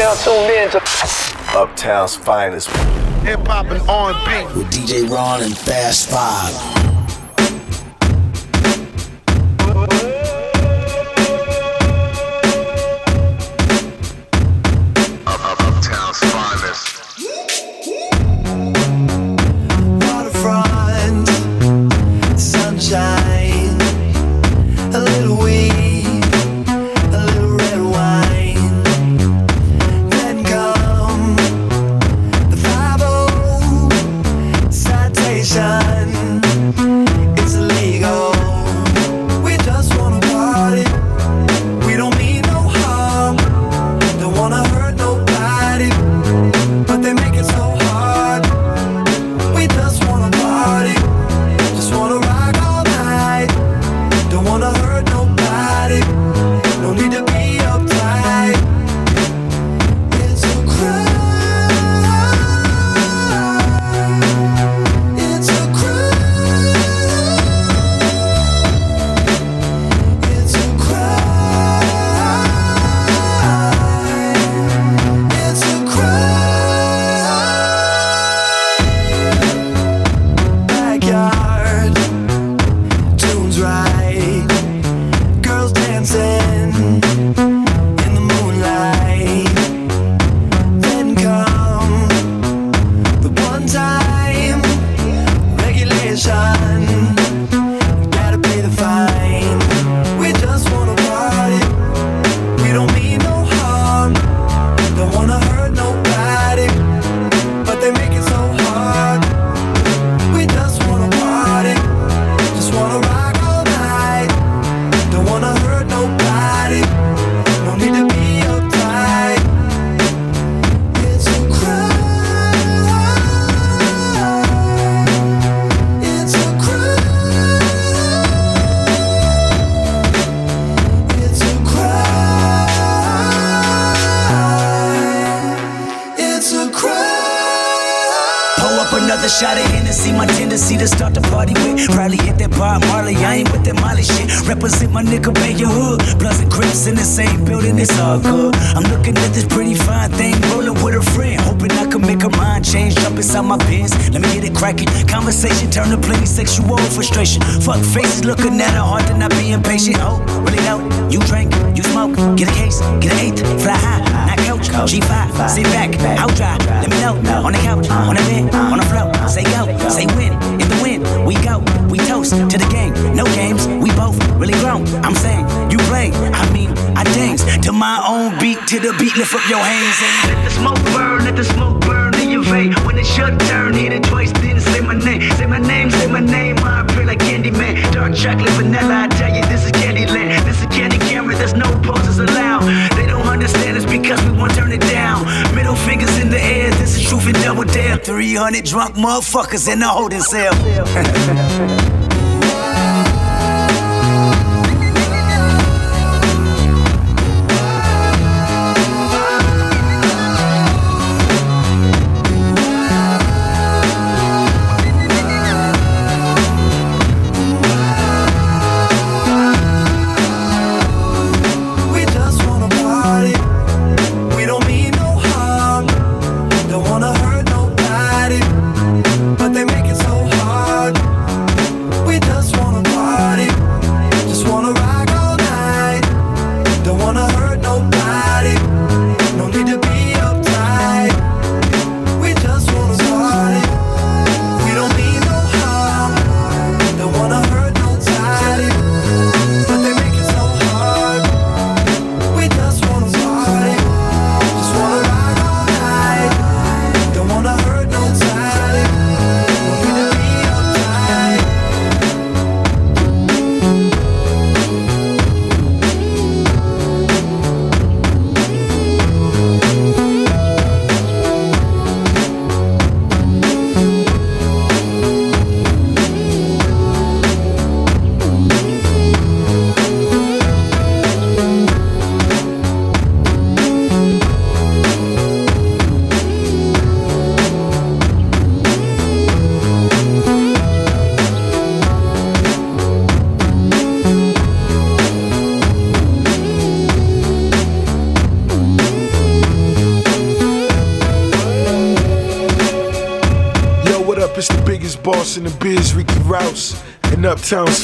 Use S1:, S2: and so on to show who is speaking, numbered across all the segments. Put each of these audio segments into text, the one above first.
S1: now tuned in to
S2: Uptown's finest.
S3: Hip hop and R&B
S4: with DJ Ron and Fast Five.
S5: same building, it's all good. I'm looking at this pretty fine thing, rolling with a friend. Hoping I can make her mind change, jump inside my pants. Let me get it cracking. Conversation turn to plenty sexual frustration. Fuck faces, looking at her hard to not be impatient. Oh, really out? You drink, you smoke, get a case, get an eighth, fly high, not couch, G5, sit back, I'll try. Let me know, on the couch, on the bed, on the floor. Say go, say when, in the wind, we
S1: go to
S5: the game. No games, we both really grown. I'm saying, you play, I mean, I dance to my own beat, to the beat, lift up your hands and let the smoke burn, let the smoke burn
S1: in
S5: your vein. When it's your turn, hit it twice, then say my name, say my name, say my name. I appear like Candyman, dark chocolate vanilla. I tell you, this is Candyland, this is candy camera. There's no poses allowed. They don't understand it's because we won't turn it down. Middle fingers in
S1: the air, this is truth and double dare. 300 drunk motherfuckers in the holding cell.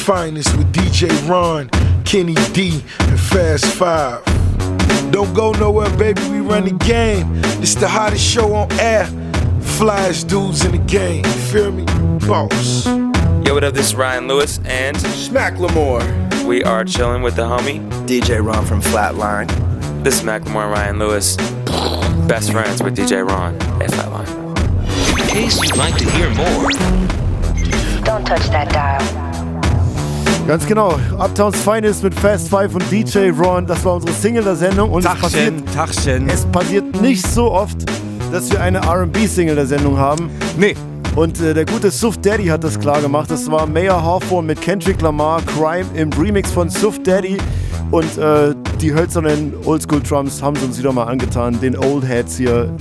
S1: finest with DJ Ron, Kenny D, and Fast Five. Don't go nowhere, baby, we run the game. It's the hottest show on air. Flyest dudes in the game, you feel me? Boss.
S6: Yo, what up? This is Ryan Lewis, and
S1: Smack Lamore.
S6: we are chilling with the homie.
S2: DJ Ron from Flatline.
S6: This is Macklemore and Ryan Lewis, best friends with DJ Ron at Flatline.
S7: In case you'd like to hear more,
S8: Don't touch that dial.
S9: Ganz genau. Uptowns Finest mit Fast Five und DJ Ron. Das war unsere Single der Sendung. Und es passiert,
S10: Tachchen, Tachchen.
S9: es passiert nicht so oft, dass wir eine RB-Single der Sendung haben.
S10: Nee,
S9: Und äh, der gute Suf Daddy hat das klar gemacht. Das war Mayor Hawthorne mit Kendrick Lamar, Crime im Remix von Suf Daddy. Und äh, die hölzernen Oldschool-Drums haben sie uns wieder mal angetan, den Old Heads hier.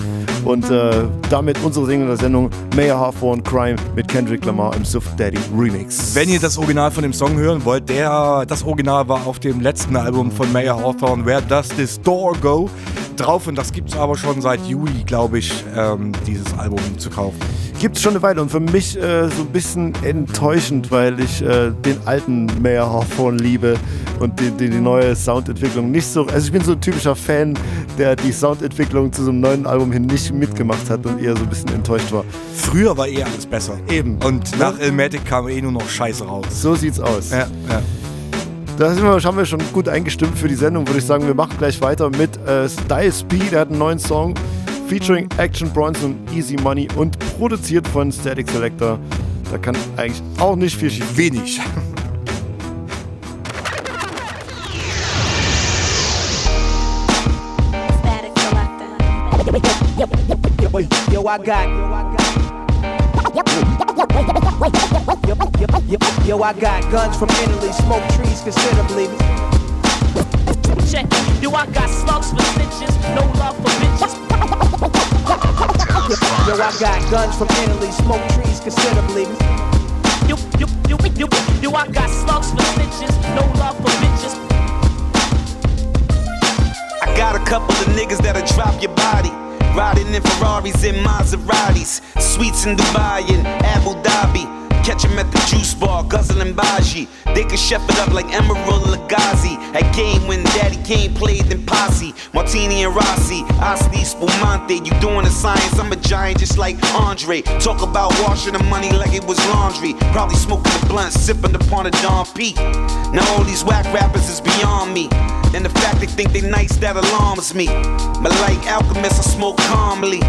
S9: Und äh, damit unsere Single der Sendung Mayor Hawthorne, Crime mit Kendrick Lamar im Suf Daddy Remix.
S10: wenn ihr das Original von dem Song hören wollt, der, das Original war auf dem letzten Album von Mayor Hawthorne, Where Does This Door Go? drauf und das gibt es aber schon seit Juli, glaube ich, ähm, dieses Album zu kaufen.
S9: Gibt es schon eine Weile und für mich äh, so ein bisschen enttäuschend, weil ich äh, den alten Mayor Hawthorne liebe und die, die, die neue Soundentwicklung nicht so. Also ich bin so ein typischer Fan, der die Soundentwicklung zu so einem neuen Album hin nicht mitgemacht hat und eher so ein bisschen enttäuscht war.
S10: Früher war eh alles besser.
S9: Eben.
S10: Und nach Ilmatic kam eh nur noch Scheiße raus.
S9: So sieht's aus.
S10: Ja, ja.
S9: Da wir, haben wir schon gut eingestimmt für die Sendung, würde ich sagen. Wir machen gleich weiter mit äh, Style Speed. Der hat einen neuen Song featuring Action Bronson, Easy Money und produziert von Static Selector. Da kann eigentlich auch nicht viel schief.
S10: Wenig.
S11: Yo, I got. Yo, I got guns from Italy, smoke trees considerably.
S12: Check. Yo, I got slugs for snitches, no love for bitches.
S11: Yo, I got guns from Italy, smoke trees considerably.
S12: Yo, yo, yo, yo, yo, I got slugs for snitches, no love for bitches.
S13: I got a couple of niggas that'll drop your body. Riding in Ferraris and Maseratis. Sweets in Dubai and Abu Dhabi. Catch 'em at the juice bar, guzzling Baji. They can chef it up like Emeril Lagasse. At game when Daddy Kane played in Posse. Martini and Rossi, Asti Spumante. You doing the science, I'm a giant just like Andre. Talk about washing the money like it was laundry. Probably smoking the blunt, sipping upon a Don Peak. Now all these whack rappers is beyond me. And the fact they think they nice, that alarms me. But like alchemists, I smoke calmly.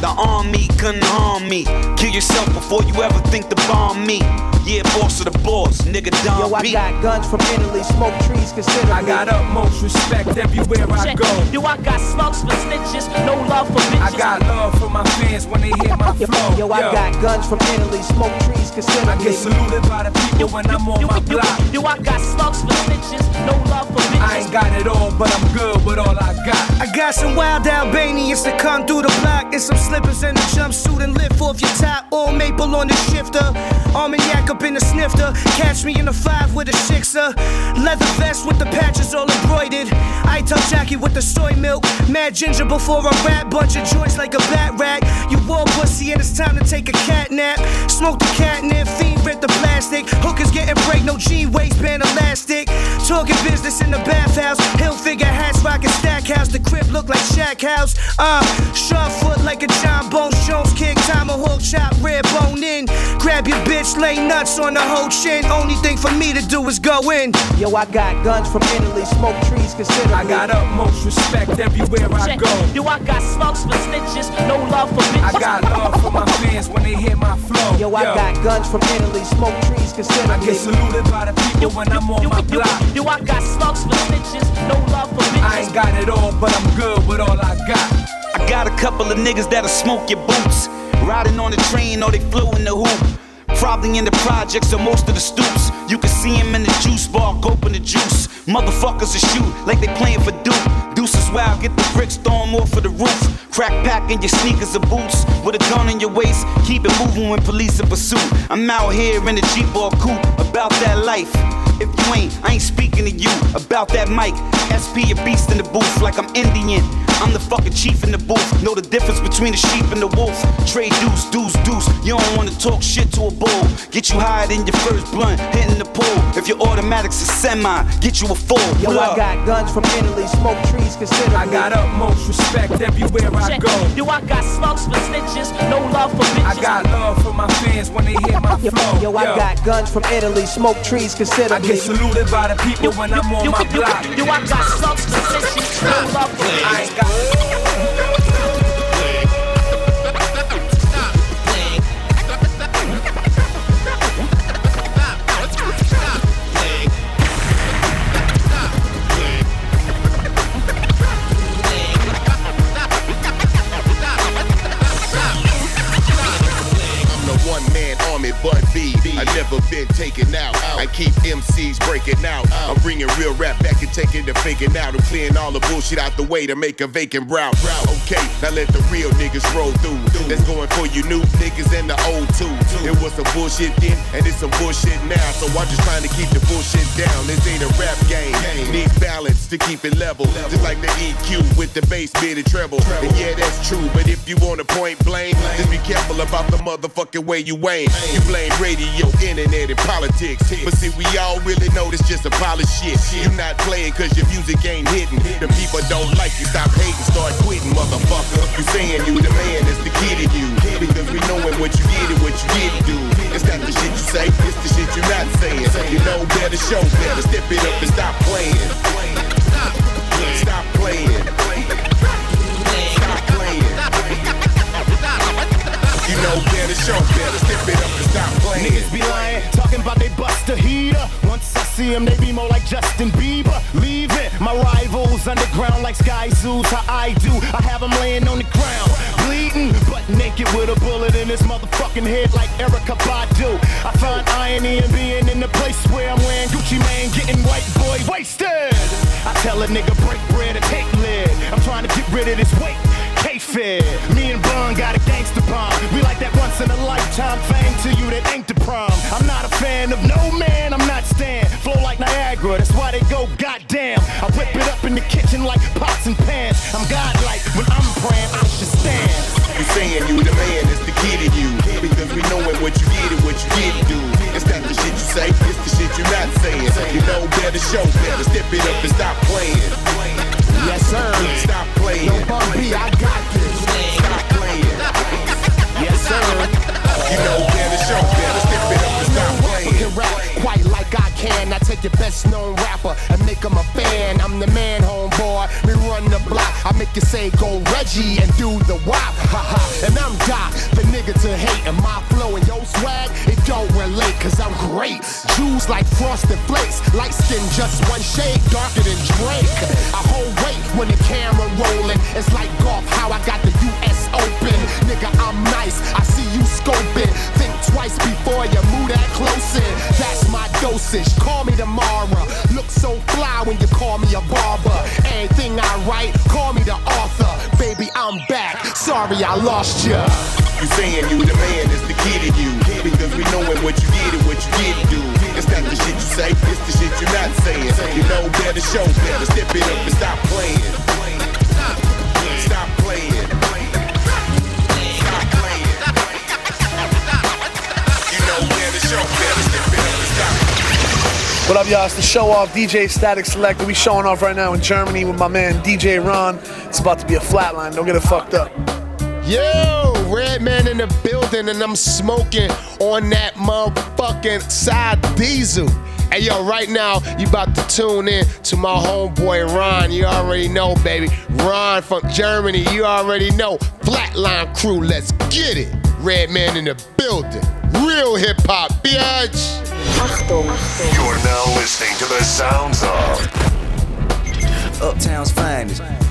S13: The army couldn't harm me. Kill yourself before you ever think to bomb me. Yeah, boss of the boss, nigga Don
S11: Yo, I
S13: P.
S11: got guns from Italy, smoke trees considerably.
S14: I got utmost respect everywhere I
S12: Check.
S14: go.
S12: Yo, I got slugs for snitches, no love for bitches.
S14: I got love for my fans when they hear my flow.
S11: Yo, I got guns from Italy, smoke trees
S14: I get saluted by the people when I'm on
S12: yo,
S14: my
S12: yo,
S14: block.
S12: yo, I got smokes for snitches, no love for bitches.
S14: I ain't got it all, but I'm good with all I got.
S15: I got some wild Albanians to come through the block and some slippers and a jumpsuit and lift off your top. All maple on the shifter. Armagnac up in the snifter. Catch me in a five with a sixer. Leather vest with the patches all embroidered. I tell Jackie with the soy milk. Mad ginger before I rap. Bunch of joints like a bat rack. You war pussy and it's time to take a cat nap. Smoke the catnip, fiend rip the plastic. Hookers getting break, no G waistband elastic. Talking business in the bathhouse. Hill figure hats, rockin' stack house. The crib look like Shack House. Uh, sharp foot like a Jon Bones Jones kick. Tomahawk chop, red bone in. Grab your bitch, lay nuts on the whole chin. Only thing for me to do is go in.
S11: Yo, I got guns from Italy, smoke trees considerably.
S14: I got utmost respect everywhere I go.
S12: Yo, I got slugs for snitches, no love for bitches.
S14: I got love for my fans when they hear my flow.
S11: Yo, I got guns from Italy, smoke trees
S14: I get saluted by the people when I'm on
S12: yo,
S14: my
S12: yo,
S14: block.
S12: yo, I got slugs for snitches, no love for bitches.
S14: I ain't got it all, but I'm good with all I got.
S13: I got a couple of niggas that'll smoke your boots. Riding on the train or they flew in the hoop. Probably in the projects or most of the stoops. You can see him in the juice bar, open the juice. Motherfuckers will shoot like they playing for Duke. Deuces wild, get the bricks, throw 'em off of the roof. Crack pack in your sneakers or boots. With a gun in your waist, keep it moving when police in pursuit. I'm out here in the Jeep or coupe, about that life. If you ain't, I ain't speaking to you about that mic. SP a beast in the booth like I'm Indian. I'm the fucking chief in the booth. Know the difference between the sheep and the wolf. Trade deuce, deuce, deuce. You don't wanna talk shit to a bull. Get you higher than your first blunt, hitting the pool. If your automatics is semi, get you a full.
S11: Yo,
S13: Pull
S11: I
S13: up.
S11: got guns from Italy, smoke trees considerably.
S14: I got utmost respect everywhere I go.
S12: Yo, I got slugs for snitches, no love for bitches.
S14: I got love for my fans when they hear my flow.
S11: Yo, I got guns from Italy, smoke trees
S14: consider.
S11: I
S14: get saluted by the people when I'm on my block.
S12: yo, I got slugs for snitches, no love for
S14: I
S12: bitches.
S14: Ain't
S16: Bun B. I never been taken out. I keep MCs breaking out. I'm bringing real rap back and taking the faking out. I'm clearing all the bullshit out the way to make a vacant route. Okay, now let the real niggas roll through. That's going for you new niggas and the old too. It was some bullshit then, and it's some bullshit now. So I'm just trying to keep the bullshit down. This ain't a rap game. Needs balance to keep it level. Just like the EQ with the bass, mid and treble. And yeah, that's true. But if you want to point blame, just be careful about the motherfucking way you aim. You blame radio, internet, and politics. But see, we all really know this just a pile of shit. You not playing cause your music ain't hitting. The people don't like you, stop hating, start quitting, motherfucker. You saying you the man, that's the key to you. Because we knowing what you did and what you didn't do. It's not the shit you say, it's the shit you're not saying. You know better, show better, step it up and stop playing. Stop playing. Stop playing. You know better, show better, step it up stop playing.
S17: Niggas be lying, talking about they bust a heater. Once I see them, they be more like Justin Bieber. Leave it, my rivals underground like Skyzoo's. How I do, I have them laying on the ground, bleeding, but naked with a bullet in his motherfucking head like Erykah Badu. I find irony in being in the place where I'm wearing Gucci Mane, getting white boy wasted. I tell a nigga break bread and take lid. I'm trying to get rid of this weight. Me and Bun got a gangster bomb. We like that once in a lifetime fame to you that ain't the prom. I'm not a fan of no man, I'm not Stan. Flow like Niagara, that's why they go goddamn. I whip it up in the kitchen like pots and pans. I'm godlike when I'm praying, I should stand.
S16: You saying you the man, it's the key to you. Because we knowing what you did and what you didn't do. It's not the shit you say, it's the shit you're not saying. You know better, show better, step it up and stop playing.
S17: Yes, sir.
S16: Stop playing.
S17: No Bun I got this.
S16: Stop playing.
S17: Yes, sir.
S16: You know better, show better, step it up and stop playing.
S17: Can rap quite like I can. I take your best known rapper and make him a fan. I'm the man, homeboy. Me run the block. I make you say go Reggie and do the wop. Ha ha. And I'm Doc, the nigga to hate. And my flow and your swag, it don't relate. Great. Jews like frosted flakes. Light skin, just one shade darker than Drake. I hold weight when the camera rolling. It's like golf, how I got the US Open. Nigga, I'm nice. I see you scoping. Think twice before you move that close in. That's my dosage. Call me tomorrow. Look so fly when you call me a barber. Anything I write, call me the author. Baby, I'm back. Sorry I lost ya.
S16: You saying you the man, it's the key to you. Because we knowing what you did and what you didn't do. It's not the shit you say, it's the shit you're not saying. You know better, show better, step it up and stop playing. Stop playing. Stop playing. You know better, show better, step it up and stop
S18: What up, y'all? It's the show off DJ Statik Selektah. We showing off right now in Germany with my man DJ Ron. It's about to be a flatline. Don't get it fucked up.
S17: Yo, Redman in the building, and I'm smoking on that motherfucking side diesel. Hey yo, right now you about to tune in to my homeboy Ron. You already know, baby. Ron from Germany. You already know. Flatline crew, let's get it. Redman in the building. Real hip hop, bitch.
S19: You're now listening to the sounds of
S5: Uptown's finest.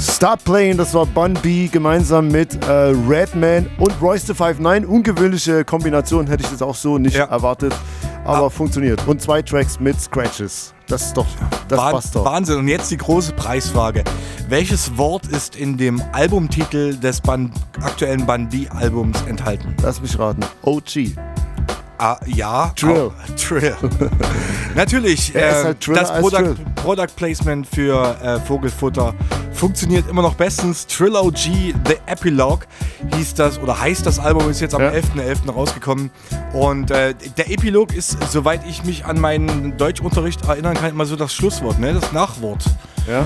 S9: Stop Playing, das war Bun B gemeinsam mit äh, Redman und Royce the 59. Ungewöhnliche Kombination, hätte ich das auch so nicht erwartet. Aber funktioniert. Und zwei Tracks mit Scratches. Das ist doch, das
S10: Wah-
S9: passt doch.
S10: Wahnsinn. Und jetzt die große Preisfrage. Welches Wort ist in dem Albumtitel des Ban aktuellen Bandi-Albums enthalten?
S9: Lass mich raten. OG.
S10: Ah, ja.
S9: Drill.
S10: Auch, Drill. Natürlich. Äh,
S9: halt Drill
S10: das Product,
S9: Drill.
S10: Product Placement für äh, Vogelfutter funktioniert immer noch bestens. Trilogy The Epilogue hieß das oder heißt das Album, ist jetzt am
S9: Ja.
S10: 11.11. rausgekommen. Und äh, der Epilog ist, soweit ich mich an meinen Deutschunterricht erinnern kann, immer so das Schlusswort, ne? das Nachwort.
S9: Ja.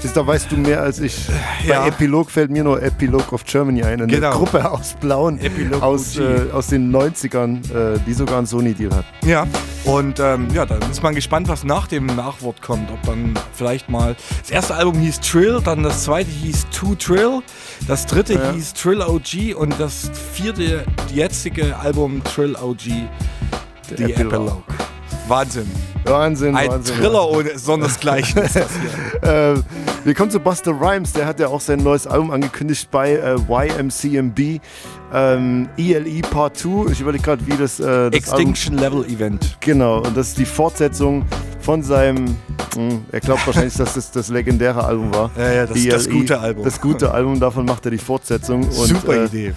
S9: Siehst, Da weißt du mehr als ich.
S10: Ja.
S9: Bei Epilog fällt mir nur Epilog of Germany ein. Eine
S10: Genau.
S9: Gruppe aus Blauen
S10: Epilog
S9: aus, äh, aus den 90ern, äh, die sogar einen Sony-Deal hat.
S10: Ja, und ähm, ja, dann ist man gespannt, was nach dem Nachwort kommt. Ob dann vielleicht mal. Das erste Album hieß Trill, dann das zweite hieß Two Trill, das dritte
S9: Ja.
S10: hieß Trill OG und das vierte, jetzige Album Trill OG, The
S9: Epilogue.
S10: Epilogue. Wahnsinn.
S9: Wahnsinn,
S10: Ein
S9: Wahnsinn.
S10: Thriller ohne sondersgleichen. ist das hier.
S9: äh, wir kommen zu Buster Rhymes, der hat ja auch sein neues Album angekündigt bei äh, YMCMB. Ähm, ELE Part 2. Ich überlege gerade, wie das, äh, das
S10: Extinction Level Event.
S9: Album, Genau, und das ist die Fortsetzung von seinem. Mh, er glaubt wahrscheinlich, dass das das legendäre Album war.
S10: Ja, ja, das- das gute Album.
S9: Das gute Album, davon macht er die Fortsetzung. Und,
S10: Super
S9: äh,
S10: Idee.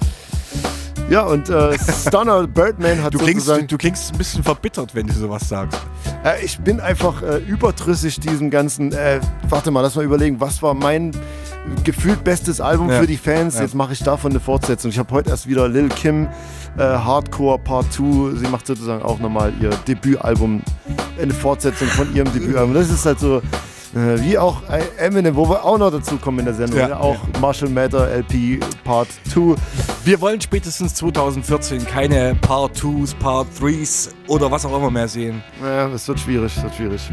S9: Ja, und äh, Stunner Birdman hat
S10: Du klingst,
S9: sozusagen...
S10: du klingst ein bisschen verbittert, wenn du sowas sagst.
S9: Äh, ich bin einfach äh, überdrüssig diesem ganzen. Äh, warte mal, lass mal überlegen, was war mein gefühlt bestes Album
S10: Ja.
S9: für die Fans?
S10: Ja.
S9: Jetzt mache ich davon eine Fortsetzung. Ich habe heute erst wieder Lil Kim äh, Hardcore Part 2. Sie macht sozusagen auch nochmal ihr Debütalbum, eine Fortsetzung von ihrem Debütalbum. Das ist halt so. Äh, Wie auch Eminem, wo wir auch noch dazu kommen in der Sendung.
S10: Ja,
S9: Ja, auch Marshall Matter LP Part 2.
S10: Wir wollen spätestens 2014 keine Part 2s, Part 3s oder was auch immer mehr sehen.
S9: Ja, es wird schwierig, es wird schwierig.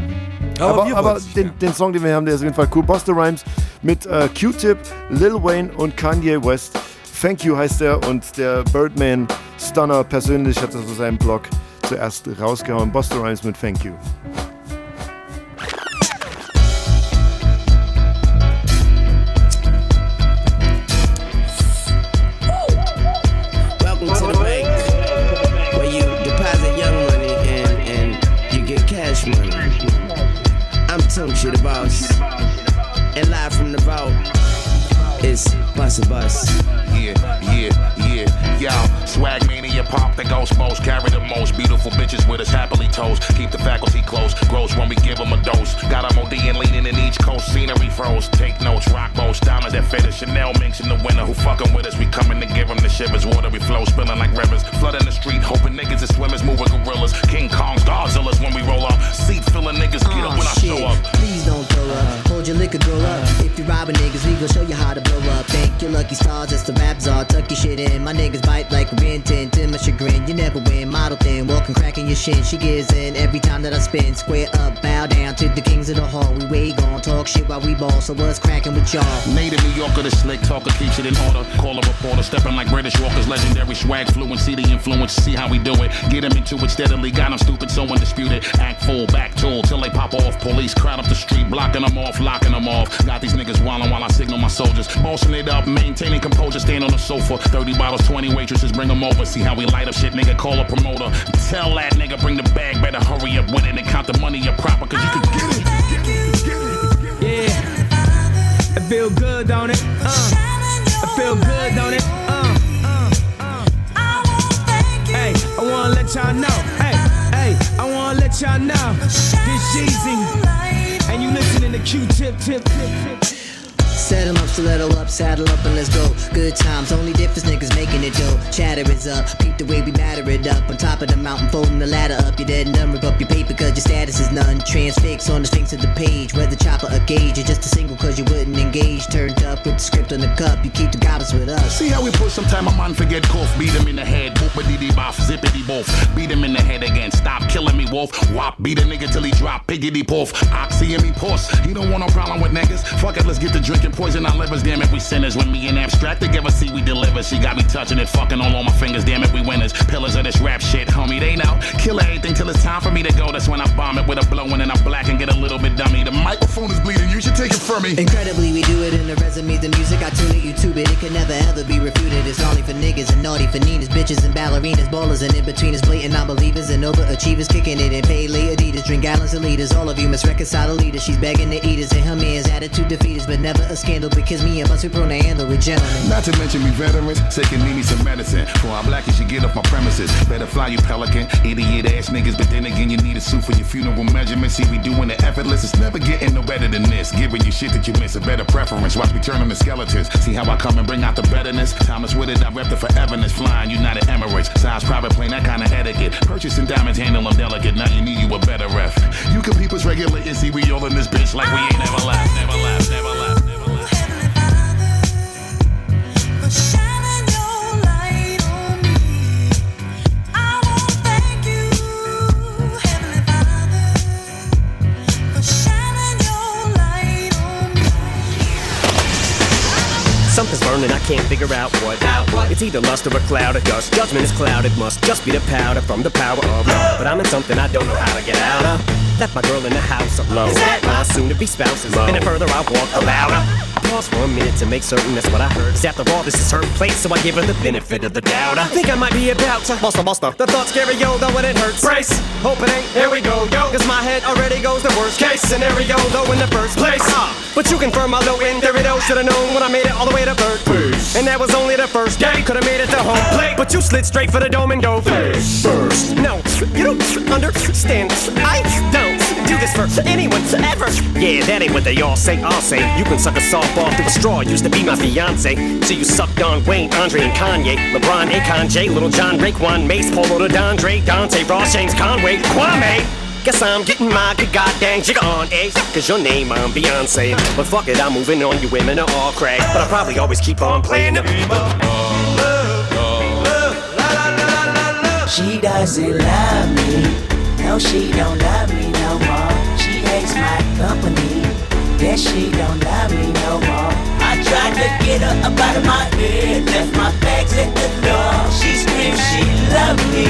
S10: Aber
S9: Aber, aber, den, den Song, den wir haben, der ist auf jeden Fall cool. Buster Rhymes mit äh, Q-Tip, Lil Wayne und Kanye West. Thank You heißt er und der Birdman Stunner persönlich hat das auf seinem Blog zuerst rausgehauen. Buster Rhymes mit Thank You.
S20: It's
S21: pop the ghost most. Carry the most beautiful bitches with us happily toast. Keep the faculty close. Gross when we give them a dose. Got them OD and leaning in each coast. Scenery froze. Take notes. Rock boats. Diamonds that fit. Chanel minks in the winter. Who fucking with us? We coming to give them the shivers. Water we flow. Spilling like rivers. Flooding the street. Hoping niggas is swimmers. Moving gorillas. King Kongs. Godzillas when we roll up. Seat filling niggas. Get up
S20: Aw,
S21: when I
S20: shit.
S21: show up.
S20: Please don't throw up. Hold your liquor, grow up. If you robbing niggas, we gon' show you how to blow up. Thank your lucky stars, it's the rap czar. Tuck your shit in. My niggas bite like a Ben 10 to my chagrin. You never win. Model thin, walking, cracking your shin. She gives in every time that I spin. Square up, bow down to the kings of the hall. We way gon' talk shit while we ball. So what's cracking with y'all?
S21: Native New Yorker, the slick talker keeps it in order. Call a reporter, stepping like British walkers, legendary swag fluency, the influence, see how we do it. Get him into it steadily, got him stupid, so undisputed. Act full, back tool, till they pop off. Police crowd up the street, blocking them off, locking them off. Got these niggas wildin' while I signal my soldiers. Bossing it up, maintaining composure, stand on the sofa. 30 bottles, 20 waitresses, bring them over. See how we light up shit, nigga, call a promoter. Tell that nigga, bring the bag, better hurry up with it and count the money up proper, cause you can get it.
S11: Yeah. I feel good, don't it? Uh. I feel good, don't it? Uh. uh, uh. Hey, I wanna let y'all know. Hey, hey, I wanna let y'all know. This Jeezy. And you listening to Q-Tip, tip, tip, tip.
S20: Settle up, stiletto up, saddle up and let's go. Good times, only difference niggas making it dope. Chatter is up, peep the way we batter it up. On top of the mountain, folding the ladder up. You're dead and done, rip up your paper cause your status is none. Transfix on the strings of the page, whether chopper or gauge. You're just a single cause you wouldn't engage. Turned up with the script on the cup, you keep the goblins with us.
S21: See how we push sometime a man forget cough, beat him in the head, boopity boff, zippity boff, beat him in the head again, stop killing me, wolf, wop, beat a nigga till he drop, piggity poof, oxy and me puss, he don't want no problem with niggas, fuck it, let's get to drinking poison our livers, damn it, we sinners, when me and abstract together, see we deliver, she got me touching it, fucking all on my fingers, damn it, we winners, pillars of this rap shit, homie, they know, kill everything till it's time for me to go, that's when I bomb it with a blowin' and I black and get a little bit dummy, the microphone is bleeding, you should take it from me.
S20: Incredibly, we do it in the resume, the music I tune it, YouTube it, it can never ever be refuted. It's only for niggas and naughty for Ninas, bitches and ballerinas, ballers and in betweeners, blatant non-believers and overachievers, kicking it in pay Adidas, drink gallons of liters. All of you must reconcile the leaders. She's begging to eat us and her man's attitude defeat us, but never a scandal because me and my super prone to handle with gentlemen.
S21: Not to mention we veterans, sick and need me some medicine. For our black, as you get off my premises. Better fly you pelican, idiot ass niggas, but then again you need a suit for your funeral measurements. See we doing it effortless, it's never getting no better than this. Giving you shit that you miss, a better preference. Watch me turn on the skeletons. See how I come and bring out the betterness. Thomas with it, I rep the foreverness. Flying United Emirates, size private plane, that kind of etiquette. Purchasing diamonds, handle them delicate. Now you need you a better ref. You can peep us regular and see we all in this bitch like we ain't never left, never left, never left,
S22: Burning, I can't figure out what. It's either lust or a cloud of dust. Judgment is clouded, must just be the powder from the power of love. But I'm in something I don't know how to get out of. Left my girl in the house alone. My soon to be spouse spouses. And the further I walk, the louder. Pause for a minute to make certain that's what I heard. 'Cause after all, this is her place, so I give her the benefit of the doubt. I think I might be about to buster, buster. The thoughts scary, yo, though, when it hurts. Brace, hope it ain't. Here we go, yo. Cause my head already goes the worst case scenario, though, in the first place. Ah, but you confirm my low end, there it should've known when I made it all the way to third base. And that was only the first day, could've made it to home plate. But you slid straight for the dome and go first. No, you don't understand. I don't do this for anyone ever. Yeah, that ain't what they all say. I'll say you can suck a softball through a straw. Used to be my fiance, so you sucked on Wayne, Andre, and Kanye, LeBron, Akon, J, Lil Jon, Raekwon, Mase, Polo, to Dondre, Dante, Ross, James, Conway, Kwame. Guess I'm getting my good goddamn jigger on, eh? Cause your name I'm Beyonce. But fuck it, I'm moving on. You women are all crack. But I'll probably always keep on playing the game
S5: She doesn't love me. No, she don't love me my company. Yes, she don't love me no more. I tried to get her up out of my head. Left my bags at the door. She screamed she loved me.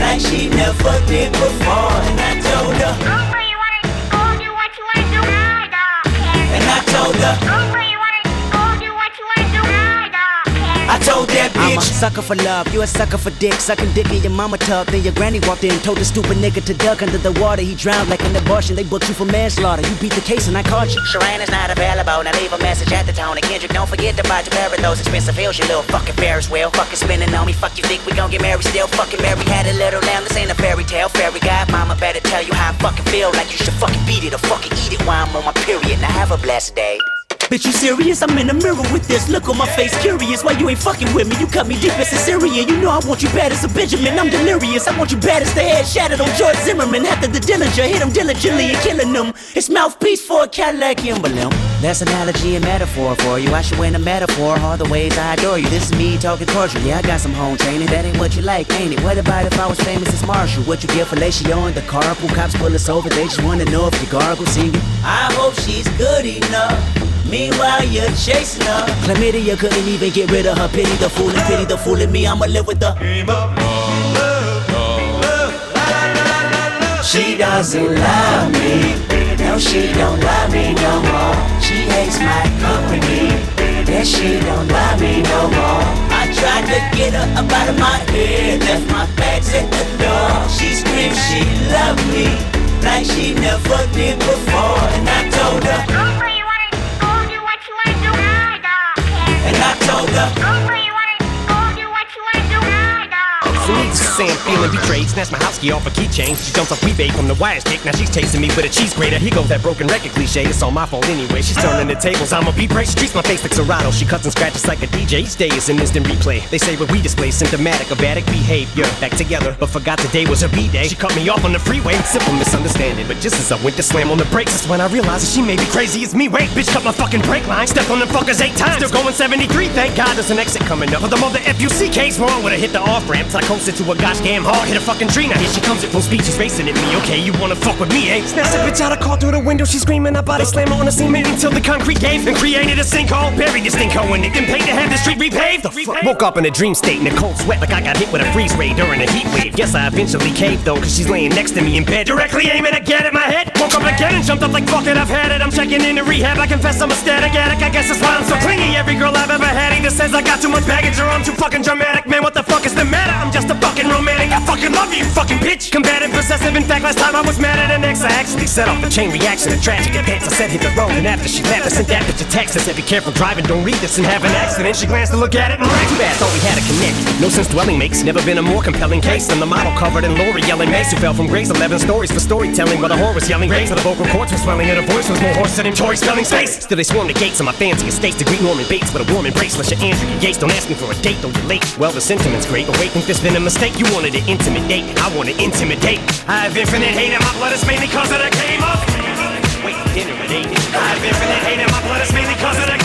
S5: Like she never did before. And I told her.
S23: Oprah, you wanna do what you wanna do? I don't care.
S5: And I told her. I told that bitch.
S23: I'm a sucker for love, you a sucker for dick. Sucking dick in your mama tub. Then your granny walked in, told the stupid nigga to duck under the water. He drowned like an abortion. They booked you for manslaughter. You beat the case and I caught you.
S5: Sharon is not available. Now leave a message at the tone. And Kendrick, don't forget to buy your pair of those expensive heels. You little fucking Ferris wheel. Fucking spinning on me. Fuck you think we gon' get married still? Fucking Mary had a little lamb. This ain't a fairy tale. Fairy god mama better tell you how I fucking feel. Like you should fucking beat it or fucking eat it while I'm on my period. Now have a blessed day.
S23: Bitch, you serious? I'm in the mirror with this look on my face. Curious why you ain't fucking with me. You cut me deep as a Syrian. You know I want you bad as a Benjamin. I'm delirious. I want you bad as the head shattered on George Zimmerman. After the Dillinger, hit him diligently and killing them. It's mouthpiece for a Cadillac emblem.
S5: That's analogy and metaphor for you. I should win a metaphor. All the ways I adore you. This is me talking torture. Yeah, I got some home training. That ain't what you like, ain't it? What about if I was famous as Marshall? What you get fellatio in the carpool? Cops pull us over. They just wanna know if you gargle singing. I hope she's good enough. Meanwhile, you're chasing her. Chlamydia couldn't even get rid of her. Pity the fool and pity the fool in me. I'ma live with the game She doesn't love me. No, she don't love me no more. She hates my company. Yes, she don't love me no more. I tried to get her up out of my head. Left my bags at the door. She screamed she loved me. Like she never did before. And I told her. And I told her.
S22: So needless to say, I'm feeling betrayed. Snatched my house key off a keychain. She jumps off eBay from the wires kick. Now she's chasing me with a cheese grater. Here goes that broken record cliche. It's all my fault anyway. She's turning the tables. I'm a beat break. She treats my face like Serato. She cuts and scratches like a DJ. Each day is an instant replay. They say what we display symptomatic of addict behavior. Back together, but forgot today was her B day. She cut me off on the freeway. Simple misunderstanding. But just as I went to slam on the brakes, that's when I realized that she may be crazy as me. Wait, bitch, cut my fucking brake line. Stepped on the fuckers eight times. Still going 73. Thank God there's an exit coming up. But the mother F-U-C-K's wrong when I hit the off ramp. I coasted to a gosh damn hard, hit a fucking tree. Now here she comes at full speed, she's racing at me. Okay, you wanna fuck with me, eh? Snatch the bitch out of car through the window, she's screaming. I body slam her on the cement until the concrete gave and created a sinkhole. Buried this stinkhole in it, then paid to have the street repaved. The fuck? Woke up in a dream state in a cold sweat like I got hit with a freeze ray during a heat wave. Guess I eventually caved though, cause she's laying next to me in bed, directly aiming again at my head. Woke up again and jumped up like fuck it, I've had it. I'm checking into rehab, I confess I'm a static addict. I guess that's why I'm so clingy. Every girl I've ever had either says I got too much baggage or I'm too fucking dramatic. Man, what the fuck is the matter? I'm just a fucking I fucking love you, fucking bitch. Combative, possessive. In fact, last time I was mad at an ex, I actually set off the chain reaction. A tragic advance. I said hit the road, and after she left, I sent that bitch a text. I said, be careful driving, don't read this and have an accident. She glanced to look at it and too bad. Thought we had a connect. No sense dwelling makes never been a more compelling case than the model covered in Lori yelling Mace who fell from grace. 11 stories for storytelling, while the whore was yelling grace. For the vocal cords were swelling, and her voice was more hoarse than in Tori spelling space. Still, they swarmed the gates of my fancy estates to greet Norman Bates with a warm embrace. Unless you're Andrea Yates, don't ask me for a date, though you're late. Well, the sentiment's great, but wait, think this been a mistake? You wanted to intimidate, I want to intimidate. I have infinite hate, and my blood is mainly cause of the game up. Wait, dinner at eight. I have infinite hate, and my blood is mainly cause of the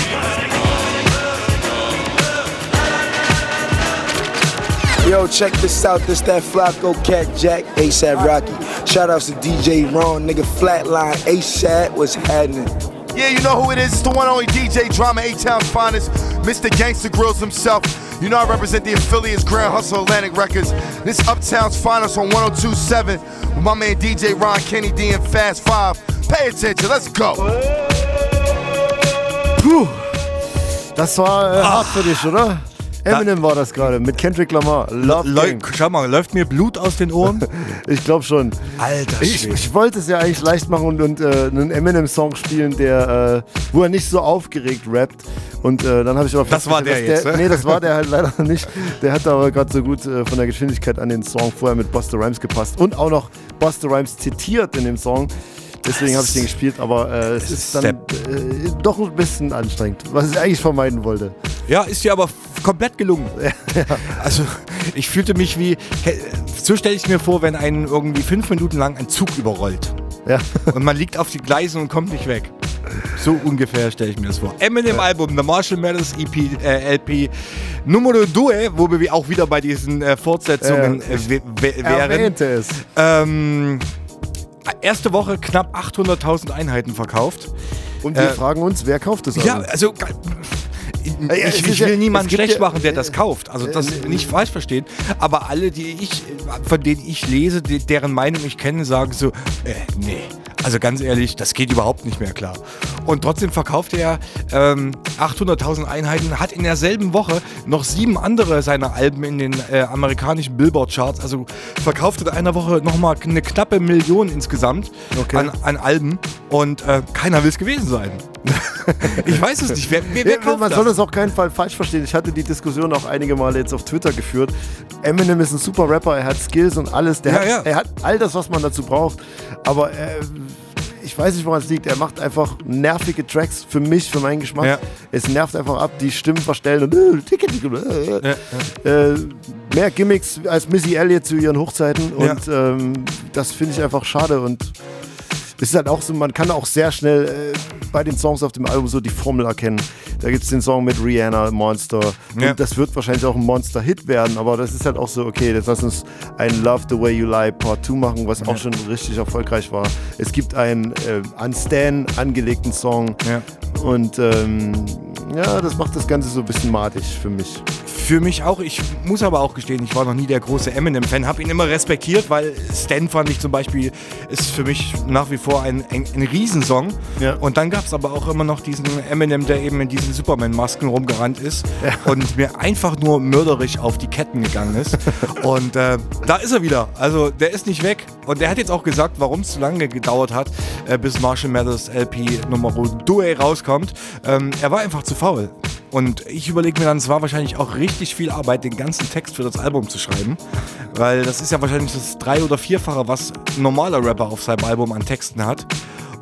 S24: Yo, check this out. This that Flacco Cat Jack, ASAP Rocky. Shout outs to DJ Ron, nigga Flatline, ASAP, what's happening?
S25: Yeah, you know who it is. It's the one only DJ Drama, A Town's finest, Mr. Gangster Grills himself. You know I represent the affiliates Grand Hustle Atlantic Records. This Uptown's finest on 1027 with my man DJ Ron Kenny D and Fast Five. Pay attention, let's go.
S9: Puh. Das war äh, hart für dich, oder? Eminem war das gerade mit Kendrick Lamar. Love
S10: Läu-
S9: Gang.
S10: Schau mal, läuft mir Blut aus den Ohren?
S9: ich glaube schon.
S10: Alter
S9: Ich,
S10: Schwede.
S9: ich wollte es ja eigentlich leicht machen und, und äh, einen Eminem-Song spielen, der, äh, wo er nicht so aufgeregt rappt. Und äh, dann habe ich aber
S10: Das war der jetzt, ne?
S9: Nee, das war der halt leider nicht. Der hat aber gerade so gut äh, von der Geschwindigkeit an den Song vorher mit Buster Rhymes gepasst. Und auch noch Buster Rhymes zitiert in dem Song. Deswegen habe ich den gespielt, aber äh, es ist dann äh, doch ein bisschen anstrengend, was ich eigentlich vermeiden wollte.
S10: Ja, ist dir aber komplett gelungen. Also, ich fühlte mich wie. So stelle ich mir vor, wenn einen irgendwie fünf Minuten lang ein Zug überrollt.
S9: Ja.
S10: Und man liegt auf die Gleise und kommt nicht weg. So ungefähr stelle ich mir das vor. Eminem-Album, The Marshall Mathers EP, äh, LP Numero 2, wo wir auch wieder bei diesen äh, Fortsetzungen
S9: Ja,
S10: äh, wären.
S9: es.
S10: Ähm, erste Woche knapp 800.000 Einheiten verkauft.
S9: Und wir
S10: Äh,
S9: fragen uns, wer kauft das
S10: Ja,
S9: Album?
S10: also ich, ich, ich will niemanden schlecht
S9: ja-
S10: machen, der das kauft. Also das
S9: äh,
S10: nicht falsch verstehen. Aber alle, die ich, von denen ich lese, deren Meinung ich kenne, sagen so, äh, nee. Also ganz ehrlich, das geht überhaupt nicht mehr klar. Und trotzdem verkauft er ähm, 800.000 Einheiten, hat in derselben Woche noch sieben andere seiner Alben in den äh, amerikanischen Billboard-Charts. Also verkauft in einer Woche nochmal eine knappe Million insgesamt an, an Alben. Und äh, keiner will es gewesen sein. Ich weiß es nicht. Wer, wer, wer
S9: Ja, man
S10: das?
S9: soll das auf keinen Fall falsch verstehen. Ich hatte die Diskussion auch einige Male jetzt auf Twitter geführt. Eminem ist ein super Rapper, er hat Skills und alles.
S10: Ja,
S9: hat,
S10: ja.
S9: Er hat all das, was man dazu braucht. Aber äh, ich weiß nicht, woran es liegt. Er macht einfach nervige Tracks für mich, für meinen Geschmack.
S10: Ja.
S9: Es nervt einfach ab, die Stimmen verstellen und äh, äh, äh, mehr Gimmicks als Missy Elliott zu ihren Hochzeiten. Und ähm, das finde ich einfach schade. Und es ist halt auch so, man kann auch sehr schnell äh, bei den Songs auf dem Album so die Formel erkennen. Da gibt es den Song mit Rihanna, Monster.
S10: Ja.
S9: Und das wird wahrscheinlich auch ein Monster-Hit werden, aber das ist halt auch so, okay, jetzt lass uns ein Love the Way You Lie Part 2 machen, was auch schon richtig erfolgreich war. Es gibt einen äh, an Stan angelegten Song. Und ähm, ja, das macht das Ganze so ein bisschen matig für mich.
S10: Für mich auch. Ich muss aber auch gestehen, ich war noch nie der große Eminem-Fan. Habe ihn immer respektiert, weil Stan fand ich zum Beispiel ist für mich nach wie vor ein, ein, ein Riesensong. Und dann gab es aber auch immer noch diesen Eminem, der eben in diesen Superman-Masken rumgerannt ist und mir einfach nur mörderisch auf die Ketten gegangen ist. und äh, da ist er wieder. Also der ist nicht weg. Und er hat jetzt auch gesagt, warum es so lange gedauert hat, äh, bis Marshall Mathers LP Nummer 2 rauskommt. Ähm, er war einfach zu faul. Und ich überlege mir dann, es war wahrscheinlich auch richtig viel Arbeit, den ganzen Text für das Album zu schreiben. Weil das ist ja wahrscheinlich das drei- oder vierfache, was ein normaler Rapper auf seinem Album an Texten hat.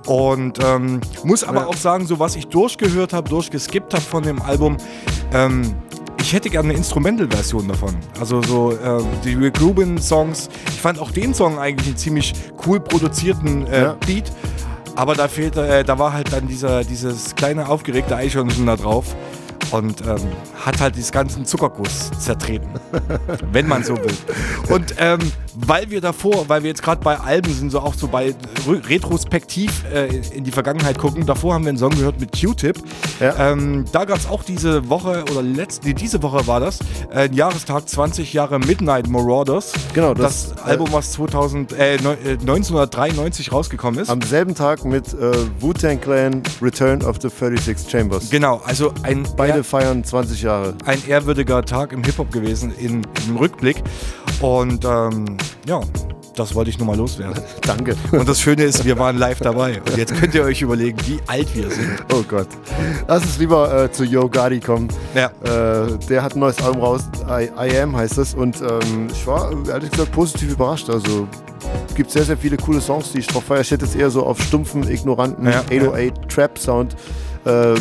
S10: Und ähm, muss aber
S9: Ja.
S10: auch sagen, so was ich durchgehört habe, durchgeskippt habe von dem Album, ähm, ich hätte gerne eine Instrumental-Version davon. Also so äh, die Rick Rubin-Songs. Ich fand auch den Song eigentlich einen ziemlich cool produzierten äh,
S9: Ja.
S10: Beat. Aber da fehlte, äh, da war halt dann dieser, dieses kleine aufgeregte Eichhörnchen da drauf. Und ähm, hat halt dieses ganzen Zuckerguss zertreten. wenn man so will. Und ähm, weil wir davor, weil wir jetzt gerade bei Alben sind, so auch so bei retrospektiv äh, in die Vergangenheit gucken, davor haben wir einen Song gehört mit Q-Tip. Ja. Ähm, da gab es auch diese Woche, oder letzte, nee, diese Woche war das, äh, Jahrestag 20 Jahre Midnight Marauders.
S9: Genau,
S10: das, das Album, was 2000, äh, 1993 rausgekommen ist.
S9: Am selben Tag mit äh, Wu-Tang Clan Return of the 36 Chambers.
S10: Genau, also ein.
S9: Beide feiern 20 Jahre.
S10: Ein ehrwürdiger Tag im Hip-Hop gewesen, in, im Rückblick. Und ähm, ja, das wollte ich nur mal loswerden.
S9: Danke.
S10: Und das Schöne ist, wir waren live dabei. Und jetzt könnt ihr euch überlegen, wie alt wir sind.
S9: Oh Gott. Lass uns lieber äh, zu Yo Gotti kommen.
S10: Ja.
S9: Äh, der hat ein neues Album raus. I, I Am heißt es. Und ähm, ich war ehrlich gesagt positiv überrascht. Also gibt sehr, sehr viele coole Songs, die ich drauf feiere. Ich hätte jetzt eher so auf stumpfen, ignoranten
S10: Ja,
S9: 808 Trap Sound äh,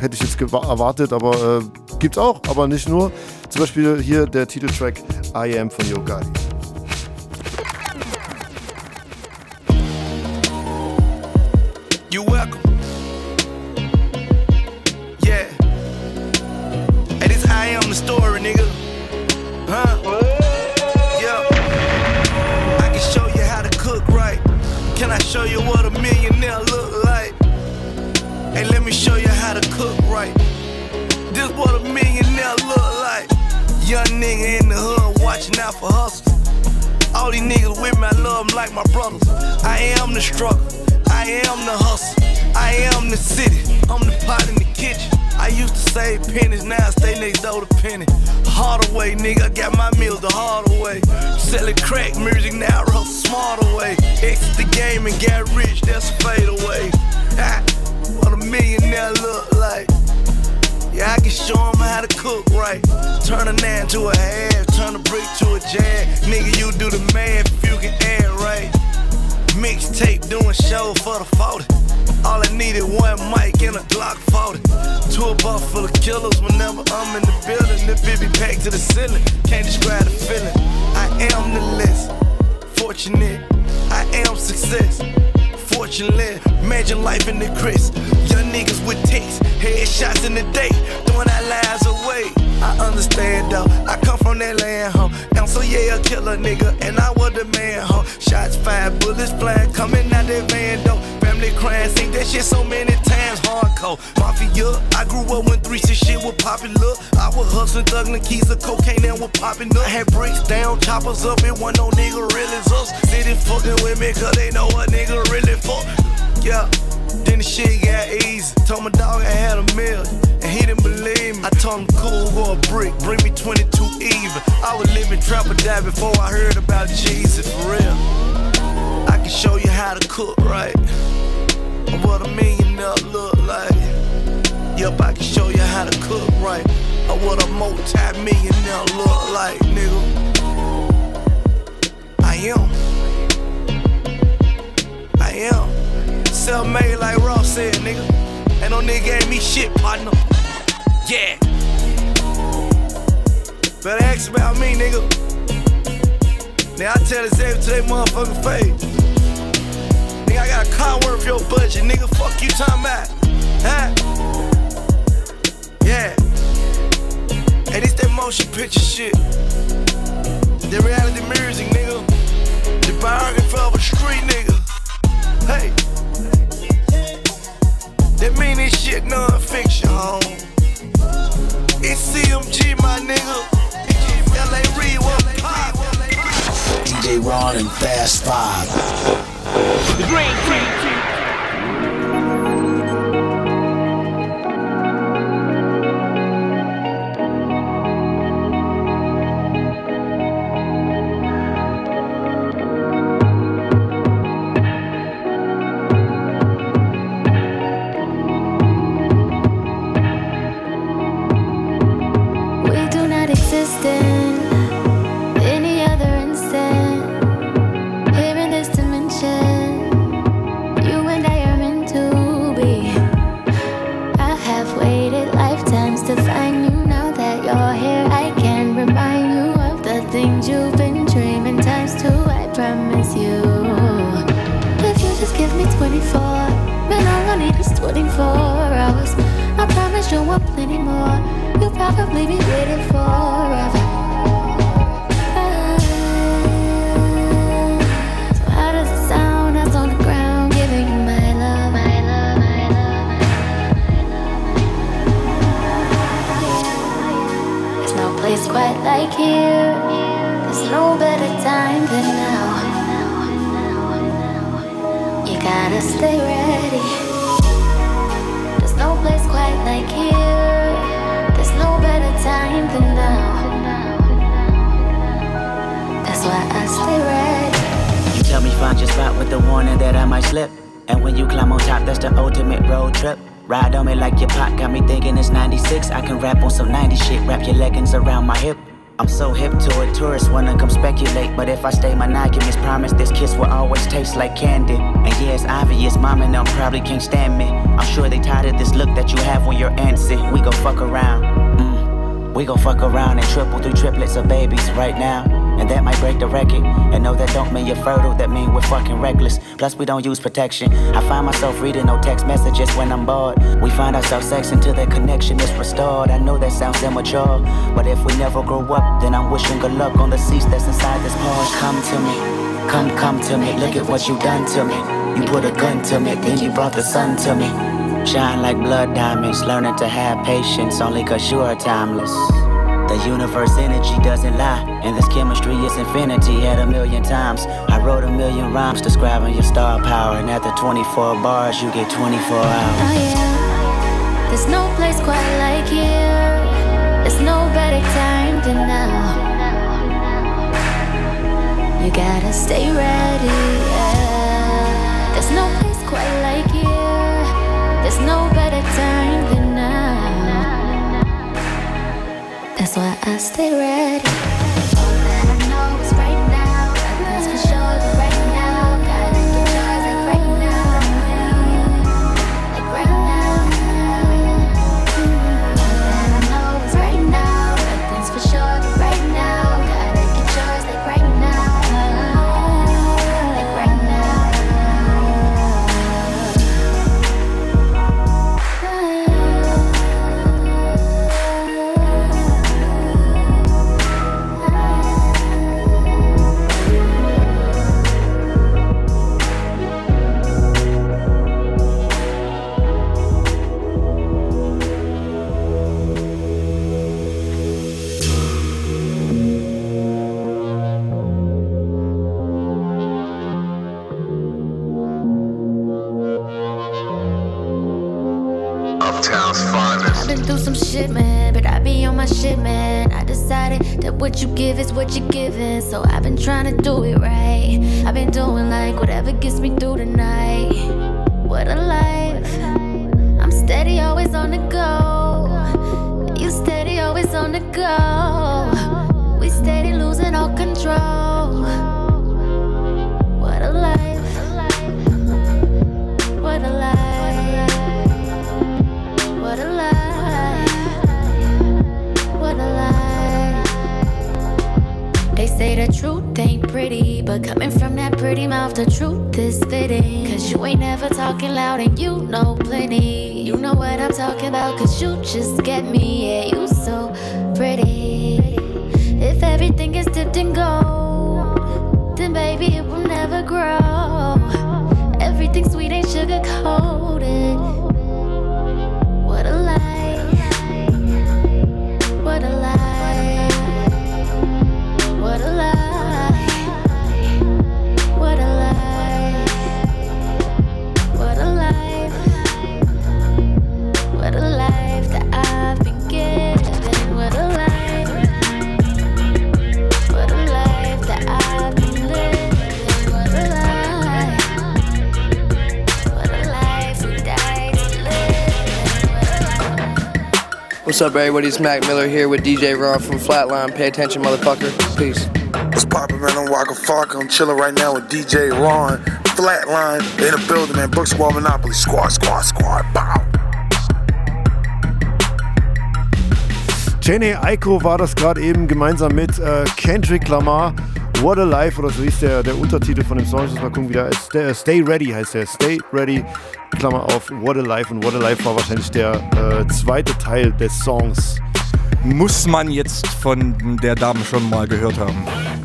S9: hätte ich jetzt erwartet, aber äh, gibt's auch, aber nicht nur. Zum Beispiel hier der Titeltrack I Am von Yo Gotti.
S26: Young nigga in the hood watching out for hustlers. All these niggas with me, I love them like my brothers. I am the struggle. I am the hustle. I am the city. I'm the pot in the kitchen. I used to save pennies, now I stay next door to Penny. Harder way, nigga, I got my meals the harder way. Selling crack music now, I hustle smarter way. Exit the game and get rich, that's fade away. Ah, what a millionaire look like. Yeah, I can show 'em how to cook right. Turn a nine to a half, turn a brick to a jag. Nigga, you do the math if you can add right. Mixtape doing show for the 40. All I needed one mic and a Glock 40. Tour bus full of killers whenever I'm in the building. The be packed to the ceiling. Can't describe the feeling. I am the list. Fortunate, I am success. Fortunate, imagine life in the Chris. Young niggas with ticks, headshots in the day, throwing our lives away. I understand though, I come from that land, ho. I'm so yeah, a killer nigga, and I was the man, ho. Shots fired, bullets flying, coming out that van, though. Family crying, seen that shit so many times, hardcore. Mafia, I grew up when 3 6 shit was popular. I was hustling, thugging the keys of cocaine and was popping up. I had bricks down, choppers up, it wasn't no nigga really us. Fucking with me, cause they know a nigga really fuck. Yeah. Then the shit got easy. Told my dog I had a million, and he didn't believe me. I told him cool, go a brick, bring me 22 even. I was living trap or die before I heard about Jesus for real. I can show you how to cook right, and what a millionaire look like. Yup, I can show you how to cook right, or what a multi-millionaire look like, nigga. I am. Am. Self-made like Ross said, nigga. Ain't no nigga gave me shit, partner. Yeah. Better ask about me, nigga. Now I tell this every to they motherfucking face. Nigga, I got a car worth your budget, nigga. Fuck you talking about. Huh? Yeah. Hey, this that motion picture shit. The reality music, nigga. The biography of a street nigga. Hey. That mean this shit non-fiction, home. It's CMG, my nigga. LA Reid, what pop?
S27: DJ Ron and Fast Five.
S12: The green
S28: We my love, my love. There's no place quite like here. There's no better time than now. You gotta stay ready. No place quite like here. There's no better time than now. That's why I stay ready.
S29: You tell me find your spot with the warning that I might slip. And when you climb on top, that's the ultimate road trip. Ride on me like your pot, got me thinking it's 96. I can rap on some 90 shit, wrap your leggings around my hip. I'm so hip to it, tourists wanna come speculate. But if I stay monogamous, promise this kiss will always taste like candy. And yeah, it's obvious, mom and them probably can't stand me. I'm sure they tired of this look that you have when you're antsy. We gon' fuck around. Mm. We gon' fuck around and triple through triplets of babies right now. And that might break the record. And no, that don't mean you're fertile, that mean we're fucking reckless. Plus, we don't use protection. I find myself reading no text messages when I'm bored. We find ourselves sex until that connection is restored. I know that sounds immature, but if we never grow up, then I'm wishing good luck on the seats that's inside this Porsche. Come to me, come, come to me. Look at what you done to me. You put a gun to me, then you brought the sun to me. Shine like blood diamonds, learning to have patience only cause you are timeless. The universe energy doesn't lie, and this chemistry is infinity at a million times. I wrote a million rhymes describing your star power, and after 24 bars, you get 24 hours.
S28: Oh yeah, there's no place quite like here. There's no better time than now. You gotta stay ready. There's no better time than now. That's why I stay ready. Shit, man, but I be on my shit, man. I decided that what you give is what you're giving, so I've been trying to do it right. I've been doing like whatever gets me through the night. What a life. I'm steady, always on the go. You steady, always on the go. We steady losing all control. Truth ain't pretty, but coming from that pretty mouth, the truth is fitting. Cause you ain't never talking loud and you know plenty. You know what I'm talking about, cause you just get me. Yeah, you so pretty. If everything is dipped in gold, then baby it will never grow. Everything sweet ain't sugar coated.
S18: What's up, everybody? It's Mac Miller here with DJ Ron from Flatline. Pay attention, motherfucker. Peace.
S24: What's poppin', man? I'm Waka Flocka. I'm chillin' right now with DJ Ron. Flatline in the building, man. Brick Squad Monopoly. Squad, squad, squad. Pow.
S9: Jhené Aiko war das gerade eben gemeinsam mit äh, Kendrick Lamar. What a Life oder so hieß der, der Untertitel von dem Song. Ich muss mal gucken, wie der ist. Der, Stay Ready heißt der. Stay Ready, Klammer auf, What a Life. Und What a Life war wahrscheinlich der äh, zweite Teil des Songs.
S10: Muss man jetzt von der Dame schon mal gehört haben.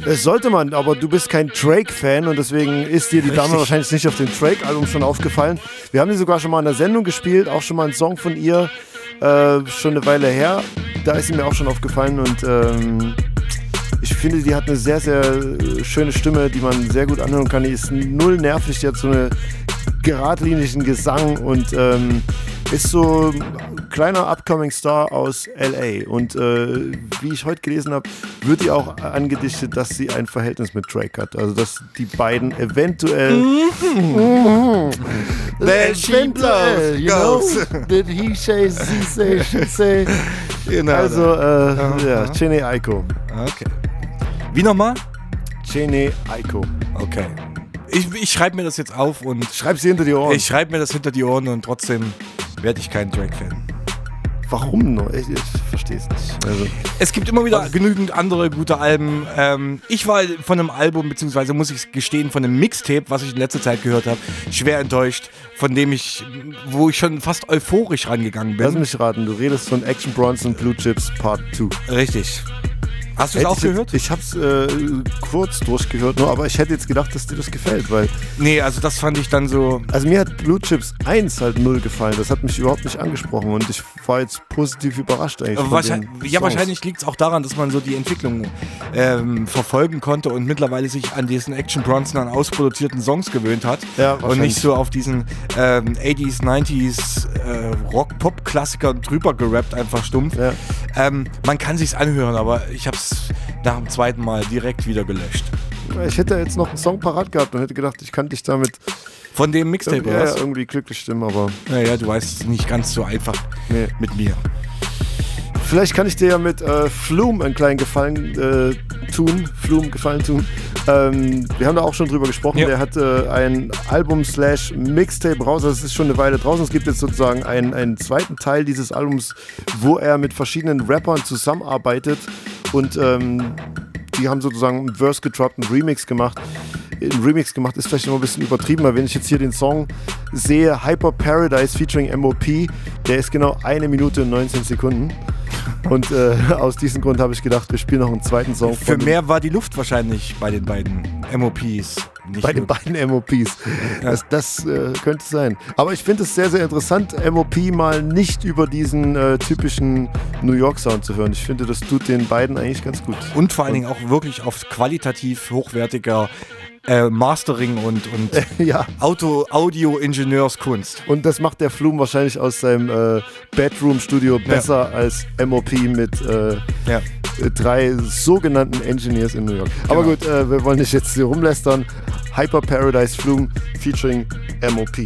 S9: Das sollte man, aber du bist kein Drake-Fan und deswegen ist dir die Dame
S10: Richtig.
S9: wahrscheinlich nicht auf dem Drake-Album schon aufgefallen. Wir haben die sogar schon mal in der Sendung gespielt, auch schon mal einen Song von ihr, äh, schon eine Weile her. Da ist sie mir auch schon aufgefallen und ähm, ich finde, die hat eine sehr, sehr äh, schöne Stimme, die man sehr gut anhören kann. Die ist null nervig, die hat so einen geradlinigen Gesang und ähm, ist so ein kleiner Upcoming Star aus LA. Und äh, wie ich heute gelesen habe, wird ihr auch angedichtet, dass sie ein Verhältnis mit Drake hat. Also, dass die beiden eventuell. Mhm.
S10: Then she blows,
S9: you know? he say, she say, she say.
S10: Genau.
S9: Also, äh,
S10: Aha.
S9: ja, Chene Aiko.
S10: Okay. Wie nochmal?
S9: Chene Aiko.
S10: Okay. Ich, ich schreibe mir das jetzt auf und.
S9: Schreib sie hinter die Ohren.
S10: Ich schreibe mir das hinter die Ohren und trotzdem werde ich kein Drake-Fan.
S9: Warum nur? Ich, ich verstehe es nicht. Also,
S10: Es gibt immer wieder genügend andere gute Alben. Ähm, ich war von einem Album, beziehungsweise muss ich gestehen, von einem Mixtape, was ich in letzter Zeit gehört habe, schwer enttäuscht, von dem ich, wo ich schon fast euphorisch rangegangen bin.
S9: lass mich raten, du redest von Action Bronson Blue Chips Part 2.
S10: Richtig. Hast du es auch
S9: ich
S10: gehört?
S9: Ich hab's äh, kurz durchgehört, nur, aber ich hätte jetzt gedacht, dass dir das gefällt, weil.
S10: Nee, also das fand ich dann so.
S9: Also mir hat Blue Chips 1 halt null gefallen. Das hat mich überhaupt nicht angesprochen und ich war jetzt positiv überrascht eigentlich. von
S10: Wahrscheinlich, ja, wahrscheinlich liegt es auch daran, dass man so die Entwicklung ähm, verfolgen konnte und mittlerweile sich an diesen Action Bronson an ausproduzierten Songs gewöhnt hat.
S9: Ja,
S10: und nicht so auf diesen ähm, 80s, 90s äh, Rock-Pop-Klassiker drüber gerappt, einfach stumpf. Ähm, man kann sich's anhören, aber ich nach dem zweiten Mal direkt wieder gelöscht.
S9: Ich hätte jetzt noch einen Song parat gehabt und hätte gedacht, ich kann dich damit.
S10: Von dem Mixtape,
S9: irgendwie,
S10: oder
S9: ja, irgendwie glücklich stimmen, aber.
S10: Naja, du weißt es ist nicht ganz so einfach
S9: Nee.
S10: mit mir.
S9: Vielleicht kann ich dir ja mit äh, Flume einen kleinen Gefallen äh, tun. Flume Gefallen tun. Ähm, wir haben da auch schon drüber gesprochen.
S10: Ja.
S9: Der hat äh, ein Album slash Mixtape raus. Das ist schon eine Weile draußen. Es gibt jetzt sozusagen einen, einen zweiten Teil dieses Albums, wo er mit verschiedenen Rappern zusammenarbeitet und ähm, die haben sozusagen einen Verse gedroppt, einen Remix gemacht. Ein Remix gemacht ist vielleicht noch ein bisschen übertrieben, weil wenn ich jetzt hier den Song sehe, Hyper Paradise featuring MOP, der ist genau eine Minute und 19 Sekunden. Und äh, aus diesem Grund habe ich gedacht, wir spielen noch einen zweiten Song.
S10: Für mehr war die Luft wahrscheinlich bei den beiden MOPs. Nicht
S9: bei den beiden MOPs. Das, das äh, könnte sein. Aber ich finde es sehr, sehr interessant, MOP mal nicht über diesen äh, typischen New York Sound zu hören. Ich finde, das tut den beiden eigentlich ganz gut.
S10: Und vor allen Dingen auch wirklich auf qualitativ hochwertiger äh, Mastering und, und
S9: ja.
S10: Auto, Audio-Ingenieurskunst.
S9: Und das macht der Flum wahrscheinlich aus seinem äh, Bedroom-Studio besser als MOP mit äh,
S10: Ja.
S9: drei sogenannten Engineers in New York. Aber
S10: Genau.
S9: gut, äh, wir wollen nicht jetzt hier rumlästern. Hyper Paradise Flume featuring MOP.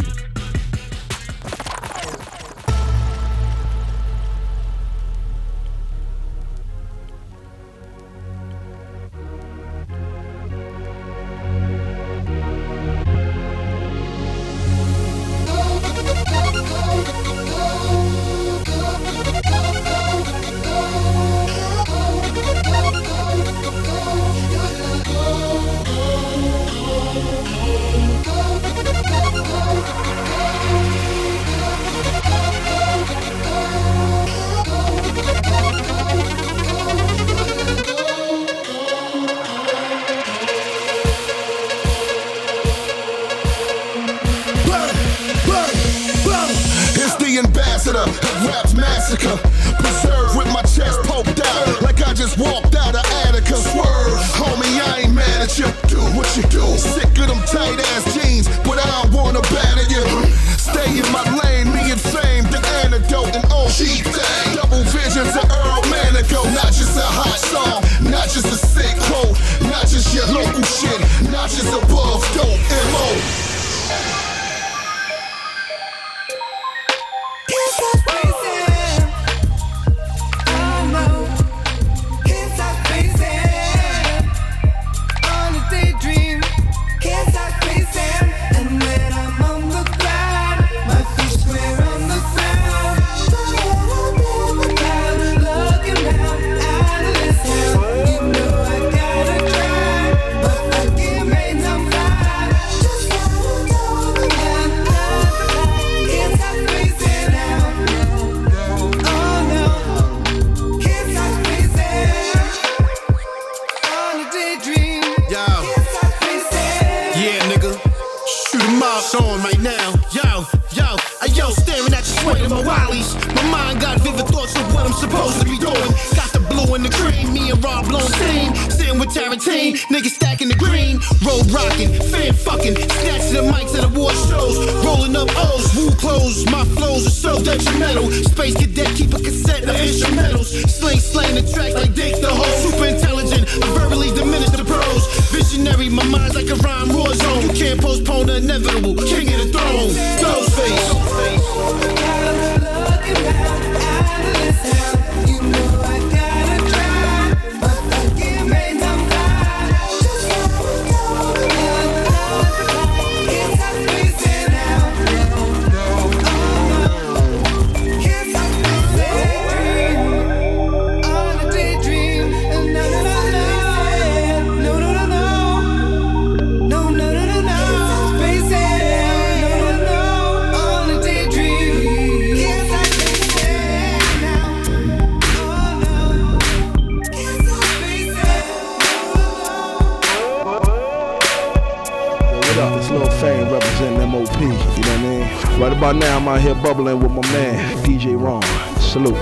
S26: Out here bubbling with my man, DJ Ron. Salute.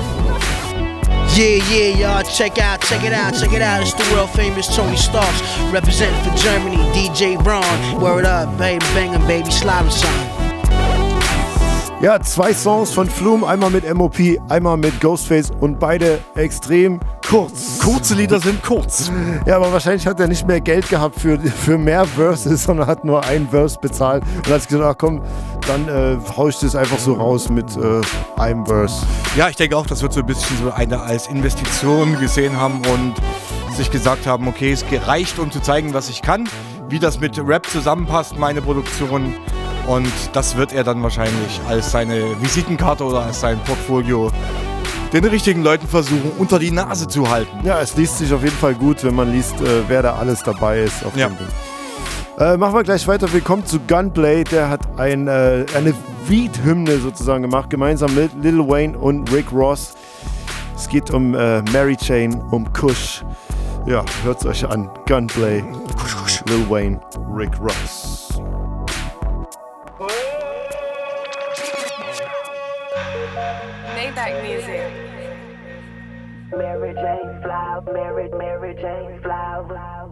S11: Yeah, yeah, y'all. Check out, check it out, check it out. It's the world famous Tony Starks representing for Germany, DJ Braun. Word up, baby, banging, baby, sliding son.
S9: Ja, zwei Songs von Flume, einmal mit MOP, einmal mit Ghostface und beide extrem kurz.
S10: Kurze Lieder sind kurz.
S9: Ja, aber wahrscheinlich hat er nicht mehr Geld gehabt für, für mehr Verses, sondern hat nur ein Verse bezahlt und hat gesagt, ach komm, dann äh, hau ich das einfach so raus mit äh, einem Verse.
S10: Ja, ich denke auch, das wird so ein bisschen so eine als Investition gesehen haben und sich gesagt haben, okay, es reicht, um zu zeigen, was ich kann, wie das mit Rap zusammenpasst, meine Produktion. Und das wird er dann wahrscheinlich als seine Visitenkarte oder als sein Portfolio den richtigen Leuten versuchen, unter die Nase zu halten.
S9: Ja, es liest sich auf jeden Fall gut, wenn man liest, äh, wer da alles dabei ist. Auf
S10: Ja.
S9: dem Ding. Äh, machen wir gleich weiter. Willkommen zu Gunplay. Der hat ein, äh, eine Weed-Hymne sozusagen gemacht, gemeinsam mit Lil Wayne und Rick Ross. Es geht um äh, Mary Jane, um Kush. Ja, hört's euch an. Gunplay, Lil Wayne, Rick Ross.
S30: Mary Jane Flower, Mary, Mary Jane Flower.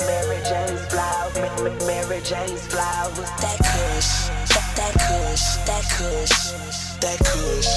S30: Mary Jane's flower, Ma- Ma- Mary Jane's flowers. That kush, that, that kush, that kush, that kush,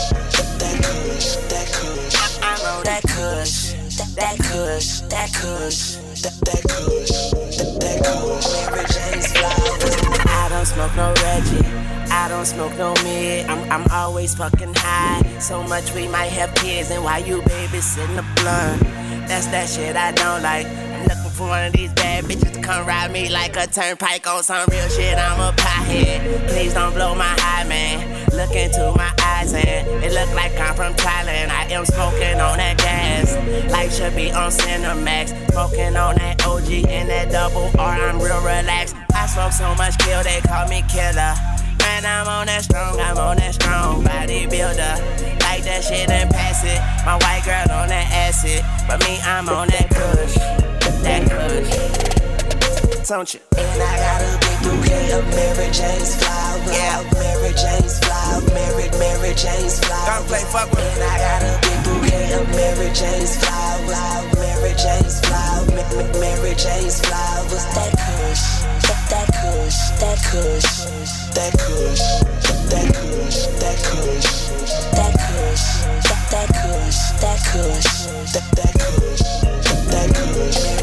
S30: that kush, that kush. I'm on that kush, that, that kush, that kush, that, that kush, that, that kush. Mary Jane's flowers.
S31: I don't smoke no Reggie. I don't smoke no mid. I'm, I'm always fucking high. So much we might have kids, and why you babysitting the blunt? That's that shit I don't like. I'm looking for one of these bad bitches to come ride me like a turnpike on some real shit. I'm a pothead. Please don't blow my high, man. Look into my eyes, and it look like I'm from Thailand. I am smoking on that gas. Life should be on Cinemax. Smoking on that OG and that double R. I'm real relaxed. I smoke so much kill, they call me killer. Man, I'm on that strong, I'm on that strong bodybuilder. Like that shit and pass it. My white girl on that acid, but me, I'm on that kush, that kush. Don't you?
S30: And I got a big bouquet of Mary Jane's flowers. Yeah, Mary Jane's flowers. Mary, Mary Jane's flowers.
S31: Don't play fuck with me.
S30: And I got a big bouquet of Mary Jane's flowers. Mary Jane's Ma- Mary Jane's flowers. That kush, that, kush, that kush, that kush, that kush, that kush, that kush, that, kush, that kush, that, that kush, that kush.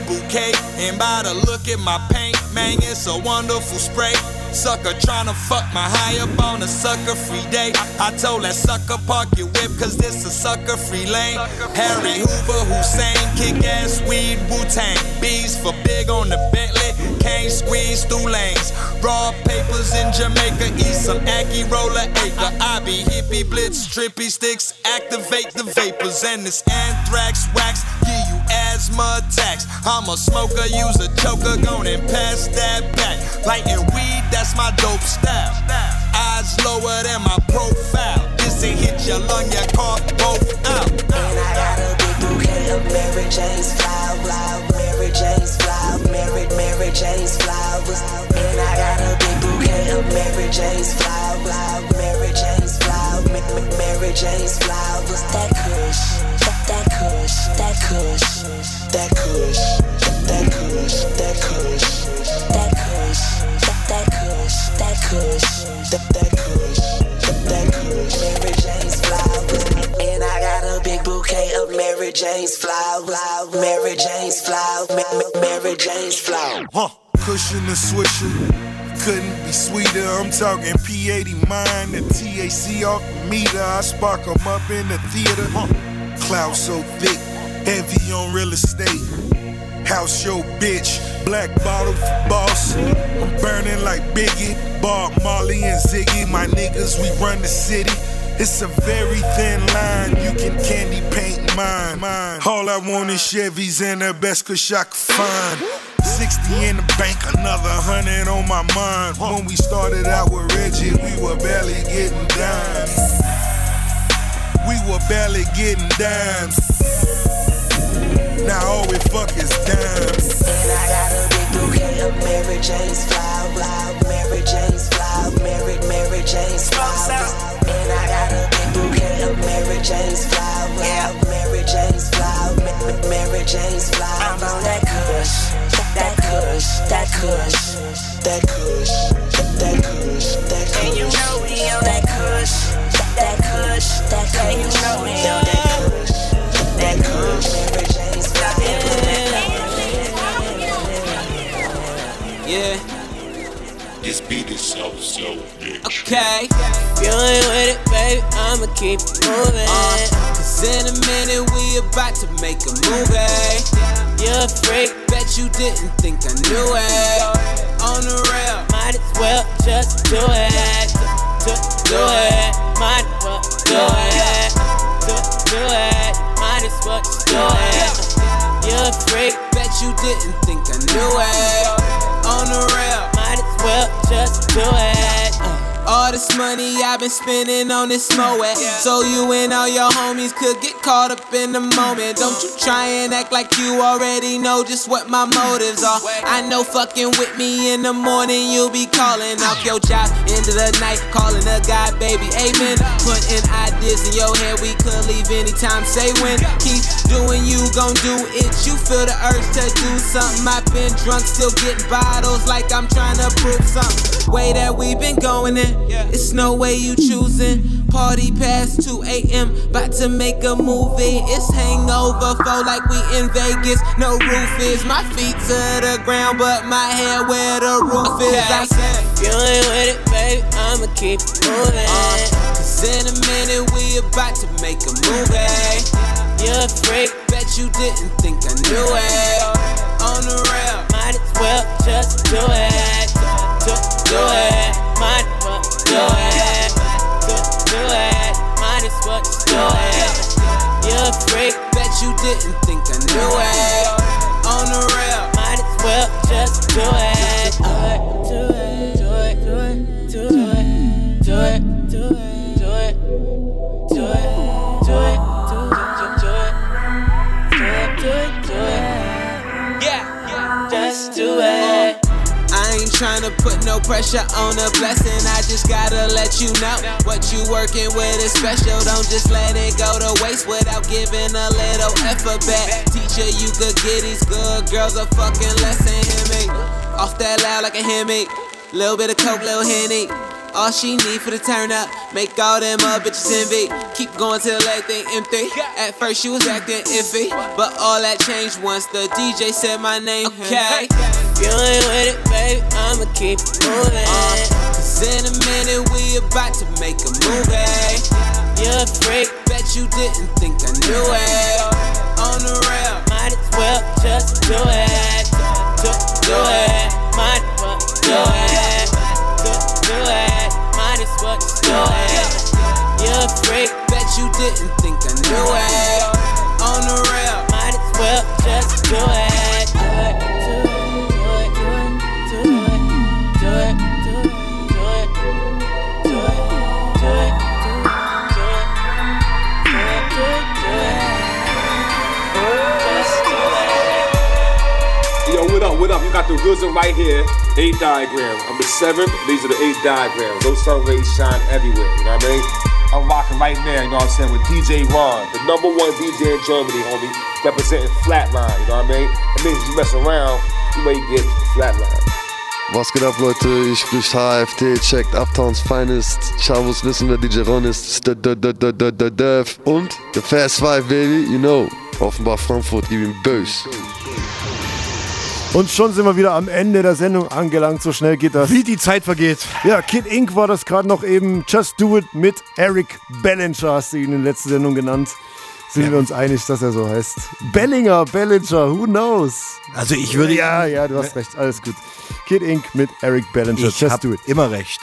S13: Bouquet. And by the look at my paint, man, it's a wonderful spray. Sucker tryna fuck my high up on a sucker free day. I told that sucker park your whip, cause this a sucker free lane. Harry Hoover, Hussein, kick ass weed, Wu Tang. Bees for big on the Bentley, can't squeeze through lanes. Raw papers in Jamaica, eat some Aki roller acre. I be hippie blitz, trippy sticks, activate the vapors. And this anthrax wax, asthma attacks. I'm a smoker, use a choker, gon' and pass that back. Lighting weed, that's my dope style. Eyes lower than my profile. This ain't hit your lung, your car both out.
S30: And I got a big bouquet of Mary Jane's flowers. Mary Jane's flowers. Mary, Mary Jane's flowers. And I got a big bouquet Jane's flowers, Mary Jane's flowers, Mary Jane's flowers. That kush, that that kush, that kush, that kush, that kush, that kush, that kush, that kush, that kush, that that kush, that kush. Mary Jane's flowers, and I got a big bouquet of Mary Jane's flowers, Mary Jane's flowers, Mary Jane's flowers.
S32: Huh. Cushion and swisher. Couldn't be sweeter. I'm talking P80 mine, the TAC off the meter. I spark 'em up in the theater. Huh. Cloud so thick, heavy on real estate. House your bitch, black bottle for boss. I'm burning like Biggie, Bob Marley and Ziggy. My niggas, we run the city. It's a very thin line, you can candy paint mine. All I want is Chevys and the best kush I could find. 60 in the bank, another hundred on my mind. When we started out with Reggie, we were barely getting dimes. We were barely getting dimes. Now all we fuck is dimes.
S30: And I got a big bouquet of Mary Jane's flowers, Mary Jane's flowers, Mary Mary Jane's flowers. And I got a big bouquet of Mary Jane's flowers, Mary Jane's flowers, Mary Jane's flowers. I'm on that kush, that kush, that kush, that kush,
S33: Okay. If you ain't with it, baby, I'ma keep it moving. Uh, Cause in a minute, we about to make a movie. You're a freak, bet you didn't think I knew it. On the rail, might as well just do it. Do, do it, might as well do it. Do, do it, might as well just do it. You're a freak, bet you didn't think I knew it. On the rail, might as well just do it. All this money I've been spending on this Moet. So you and all your homies could get caught up in the moment. Don't you try and act like you already know just what my motives are. I know fucking with me in the morning, you'll be calling off your job. End of the night, calling a guy, baby, amen. Putting ideas in your head, we could leave anytime, say when. Keep doing you, gon' do it. You feel the urge to do something. I've been drunk, still getting bottles like I'm trying to prove something. Way that we've been going in, it's no way you choosing. Party past 2 a.m., about to make a movie. It's hangover, flow like we in Vegas. No roof is my feet to the ground, but my head where the roof is. I said, you ain't with it, baby, I'ma keep it moving. Uh, cause in a minute, we about to make a movie. You're a freak, bet you didn't think I knew it. On the rail, might as well just do it. Do, do it, put no pressure on a blessing. I just gotta let you know what you working with is special. Don't just let it go to waste without giving a little effort back. Teacher, you could get these good girls a fucking lesson. Hear me? Off that loud like a hemi. Little bit of coke, little henny. All she need for the turn up, make all them other bitches envy. Keep going till everything empty. At first she was acting iffy, but all that changed once the DJ said my name. Okay, you ain't with it, baby, I'ma keep it moving. Cause in a minute we about to make a movie. You're a freak, bet you didn't think I knew it. On the rail, might as well just do it. Do, do it, might as well do it. Do, do it, might as well just do it. You're a freak, bet you didn't think I knew it. On the rail, might as well just. Do it,
S34: got the rhythm right here, eight diagram. I'm the seventh, these are the eight diagrams. Those sun rays shine everywhere, you know what I mean? I'm rocking right now, you know what I'm saying, with DJ Ron, the number one DJ in Germany, homie, representing Flatline, you know what I mean? That means if you mess around, you may get Flatline.
S35: Was geht ab, Leute? Ich sprich HFT, checkt Uptowns Finest. Chabos wissen, wer DJ Ron ist. Dev. Und The Fast Five, baby, you know. Offenbach Frankfurt, gib ihm Bös.
S9: Und schon sind wir wieder am Ende der Sendung angelangt. So schnell geht das.
S10: Wie die Zeit vergeht.
S9: Ja, Kid Inc. war das gerade noch eben. Just Do It mit Eric Bellinger, hast du ihn in der letzten Sendung genannt. Sind wir uns einig, dass er so heißt? Bellinger, Bellinger, who knows?
S10: Also ich würde-
S9: Ja, ja, du hast recht, alles gut. Kid Inc. mit Eric Bellinger,
S10: Ich
S9: Just Do It.
S10: immer recht.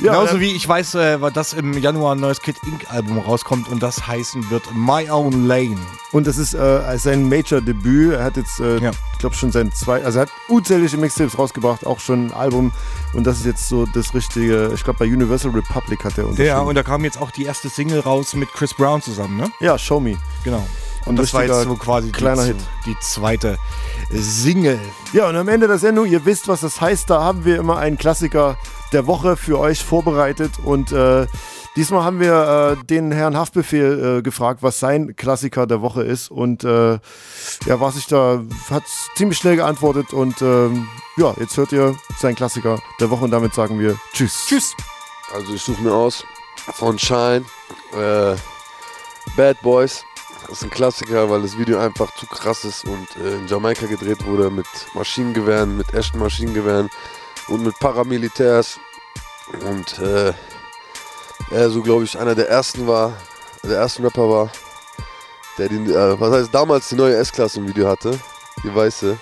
S9: Ja,
S10: Genauso wie ich weiß, äh, dass im Januar ein neues Kid Inc. Album rauskommt und das heißen wird My Own Lane.
S9: Und das ist äh, sein Major-Debüt. Er hat jetzt, äh, ich glaube, schon sein zwei, also er hat unzählige Mixtapes rausgebracht, auch schon ein Album. Und das ist jetzt so das richtige, ich glaube, bei Universal Republic hat er unterschrieben.
S10: Ja, und da kam jetzt auch die erste Single raus mit Chris Brown zusammen, ne?
S9: Ja, Show Me.
S10: Genau. Und das war jetzt so quasi
S9: kleiner
S10: die,
S9: Hit.
S10: die zweite Single.
S9: Ja, und am Ende der Sendung, ihr wisst, was das heißt, da haben wir immer einen Klassiker der Woche für euch vorbereitet. Und äh, diesmal haben wir äh, den Herrn Haftbefehl äh, gefragt, was sein Klassiker der Woche ist. Und äh, ja, was ich da, hat ziemlich schnell geantwortet. Und ähm, ja, jetzt hört ihr seinen Klassiker der Woche und damit sagen wir Tschüss.
S10: Tschüss.
S35: Also ich suche mir aus von Shine äh, Bad Boys. Das ist ein Klassiker, weil das Video einfach zu krass ist und äh, in Jamaika gedreht wurde mit Maschinengewehren, mit echten Maschinengewehren und mit Paramilitärs. Und äh, er so, glaube ich, einer der ersten war, der ersten Rapper war, der die, äh, was heißt, damals die neue S-Klasse im Video hatte, die weiße.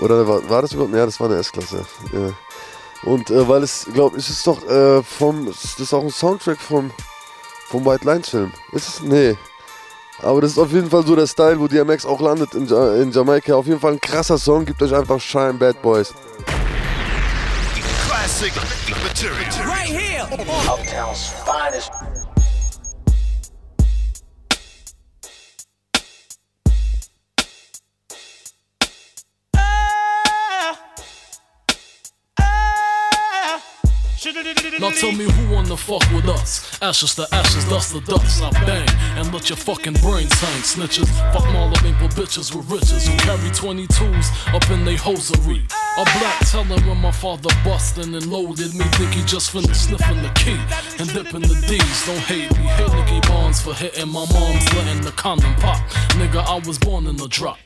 S35: Oder war, war das überhaupt? Ja, das war eine S-Klasse. Ja. Und äh, weil es, glaube ich, ist doch äh, vom, das ist auch ein Soundtrack vom, vom White Lines Film. Ist es? Nee. Aber das ist auf jeden Fall so der Style, wo DMX auch landet in, ja in Jamaika. Auf jeden Fall ein krasser Song. Gebt euch einfach Shine Bad Boys.
S36: Classic material.
S27: Right here. Uptown's finest.
S37: Now tell me who wanna fuck with us? Ashes to ashes, dust to dust. I bang and let your fucking brains hang, snitches. Fuck all of maple bitches with riches who carry 22s up in they hosiery. A black telling when my father bustin' and loaded me. Think he just finished sniffing the key and dipping the D's. Don't hate me. Hate Nicky Barnes for hitting my mom's letting the condom pop. Nigga, I was born in the drop.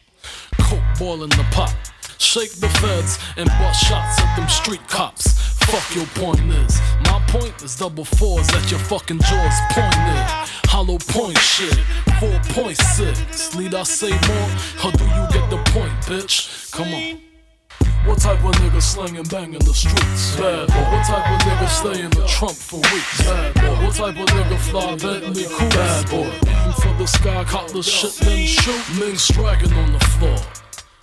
S37: Coke boiling the pot. Shake the feds and bust shots at them street cops. Fuck your point is. My point is double fours at your fucking jaws pointed. Hollow point shit. 4.6. Need I say more? Or do you get the point, bitch? Come on. What type of nigga slang and bang in the streets? Bad boy. What type of nigga stay in the trunk for weeks? Bad boy. What type of nigga fly Bentley cool? Bad boy. Aim for the sky, caught the shit, then shoot. Niggas striking on the floor.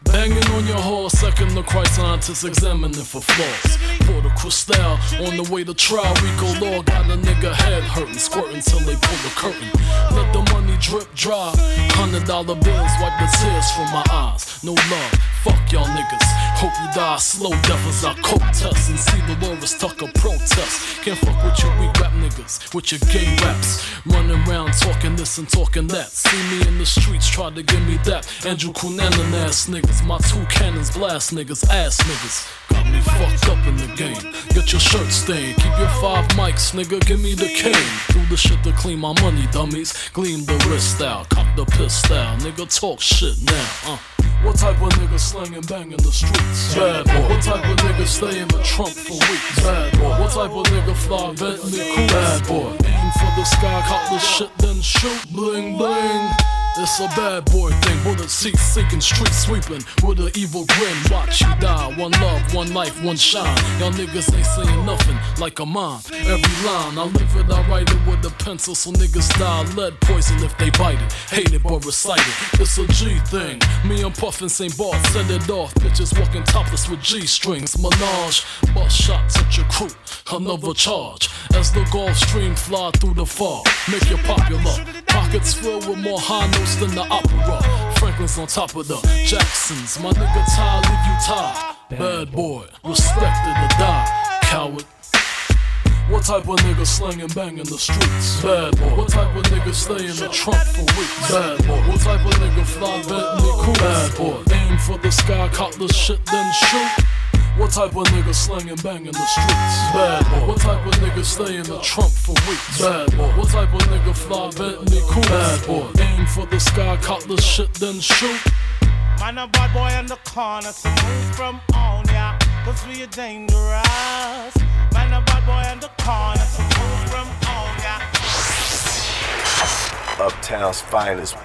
S37: Banging on your horse, second the Christ scientists examining for flaws. Pour the crystal on the way to trial. RICO Law got a nigga head hurting, squirting till they pull the curtain. Let the money drip dry. Hundred dollar bills wipe the tears from my eyes. No love, fuck y'all niggas. Hope you die slow, devils I coke test and C. Delores Tucker protest. Can't fuck with your weak rap niggas, with your gay raps. Running around talking this and talking that. See me in the streets, try to give me that. Andrew Cunanan ass niggas, my two cannons blast niggas, ass niggas. Got me fucked up in the game. Get your shirt stained, keep your five mics, nigga, give me the cane. Do the shit to clean my money, dummies. Gleam the wrist out, cop the pistol, nigga, talk shit now, uh. What type of nigga slang bang in the streets? Bad boy. What type of nigga stay in the trunk for weeks? Bad boy. What type of nigga fly Bentley cool? Bad boy. Aim for the sky, cop the shit, then shoot. Bling bling. It's a bad boy thing, bullet seats sinking, street sweeping with an evil grin. Watch you die, one love, one life, one shine. Y'all niggas ain't saying nothing like a mine. Every line, I live it, I write it with a pencil, so niggas die lead poison if they bite it. Hate it but recite it. It's a G thing. Me and Puffin St. Bart send it off. Bitches walking topless with G strings. Menage, bust shots at your crew. Another charge as the Gulf Stream fly through the fog. Make you popular. Pockets filled with more high than the opera. Franklin's on top of the Jacksons. My nigga Ty leave tie. Bad boy, respected to die. Coward. What type of nigga slanging bang in the streets? Bad boy. What type of nigga stay in the trunk for weeks? Bad boy. What type of nigga fly Bentley cool? Bad boy. Aim for the sky, caught the shit, then shoot. What type of nigga slanging bang in the streets? Bad boy. What type of nigga stay in the trunk for weeks? Bad boy. What type of nigga fly Bentley cool? Bad boy. Aim for the sky, caught the shit, then shoot.
S38: Man, a bad boy in the corner, so move from on ya, cause we are dangerous. Man, a bad boy in the corner, so move from on ya.
S39: Uptown's finest.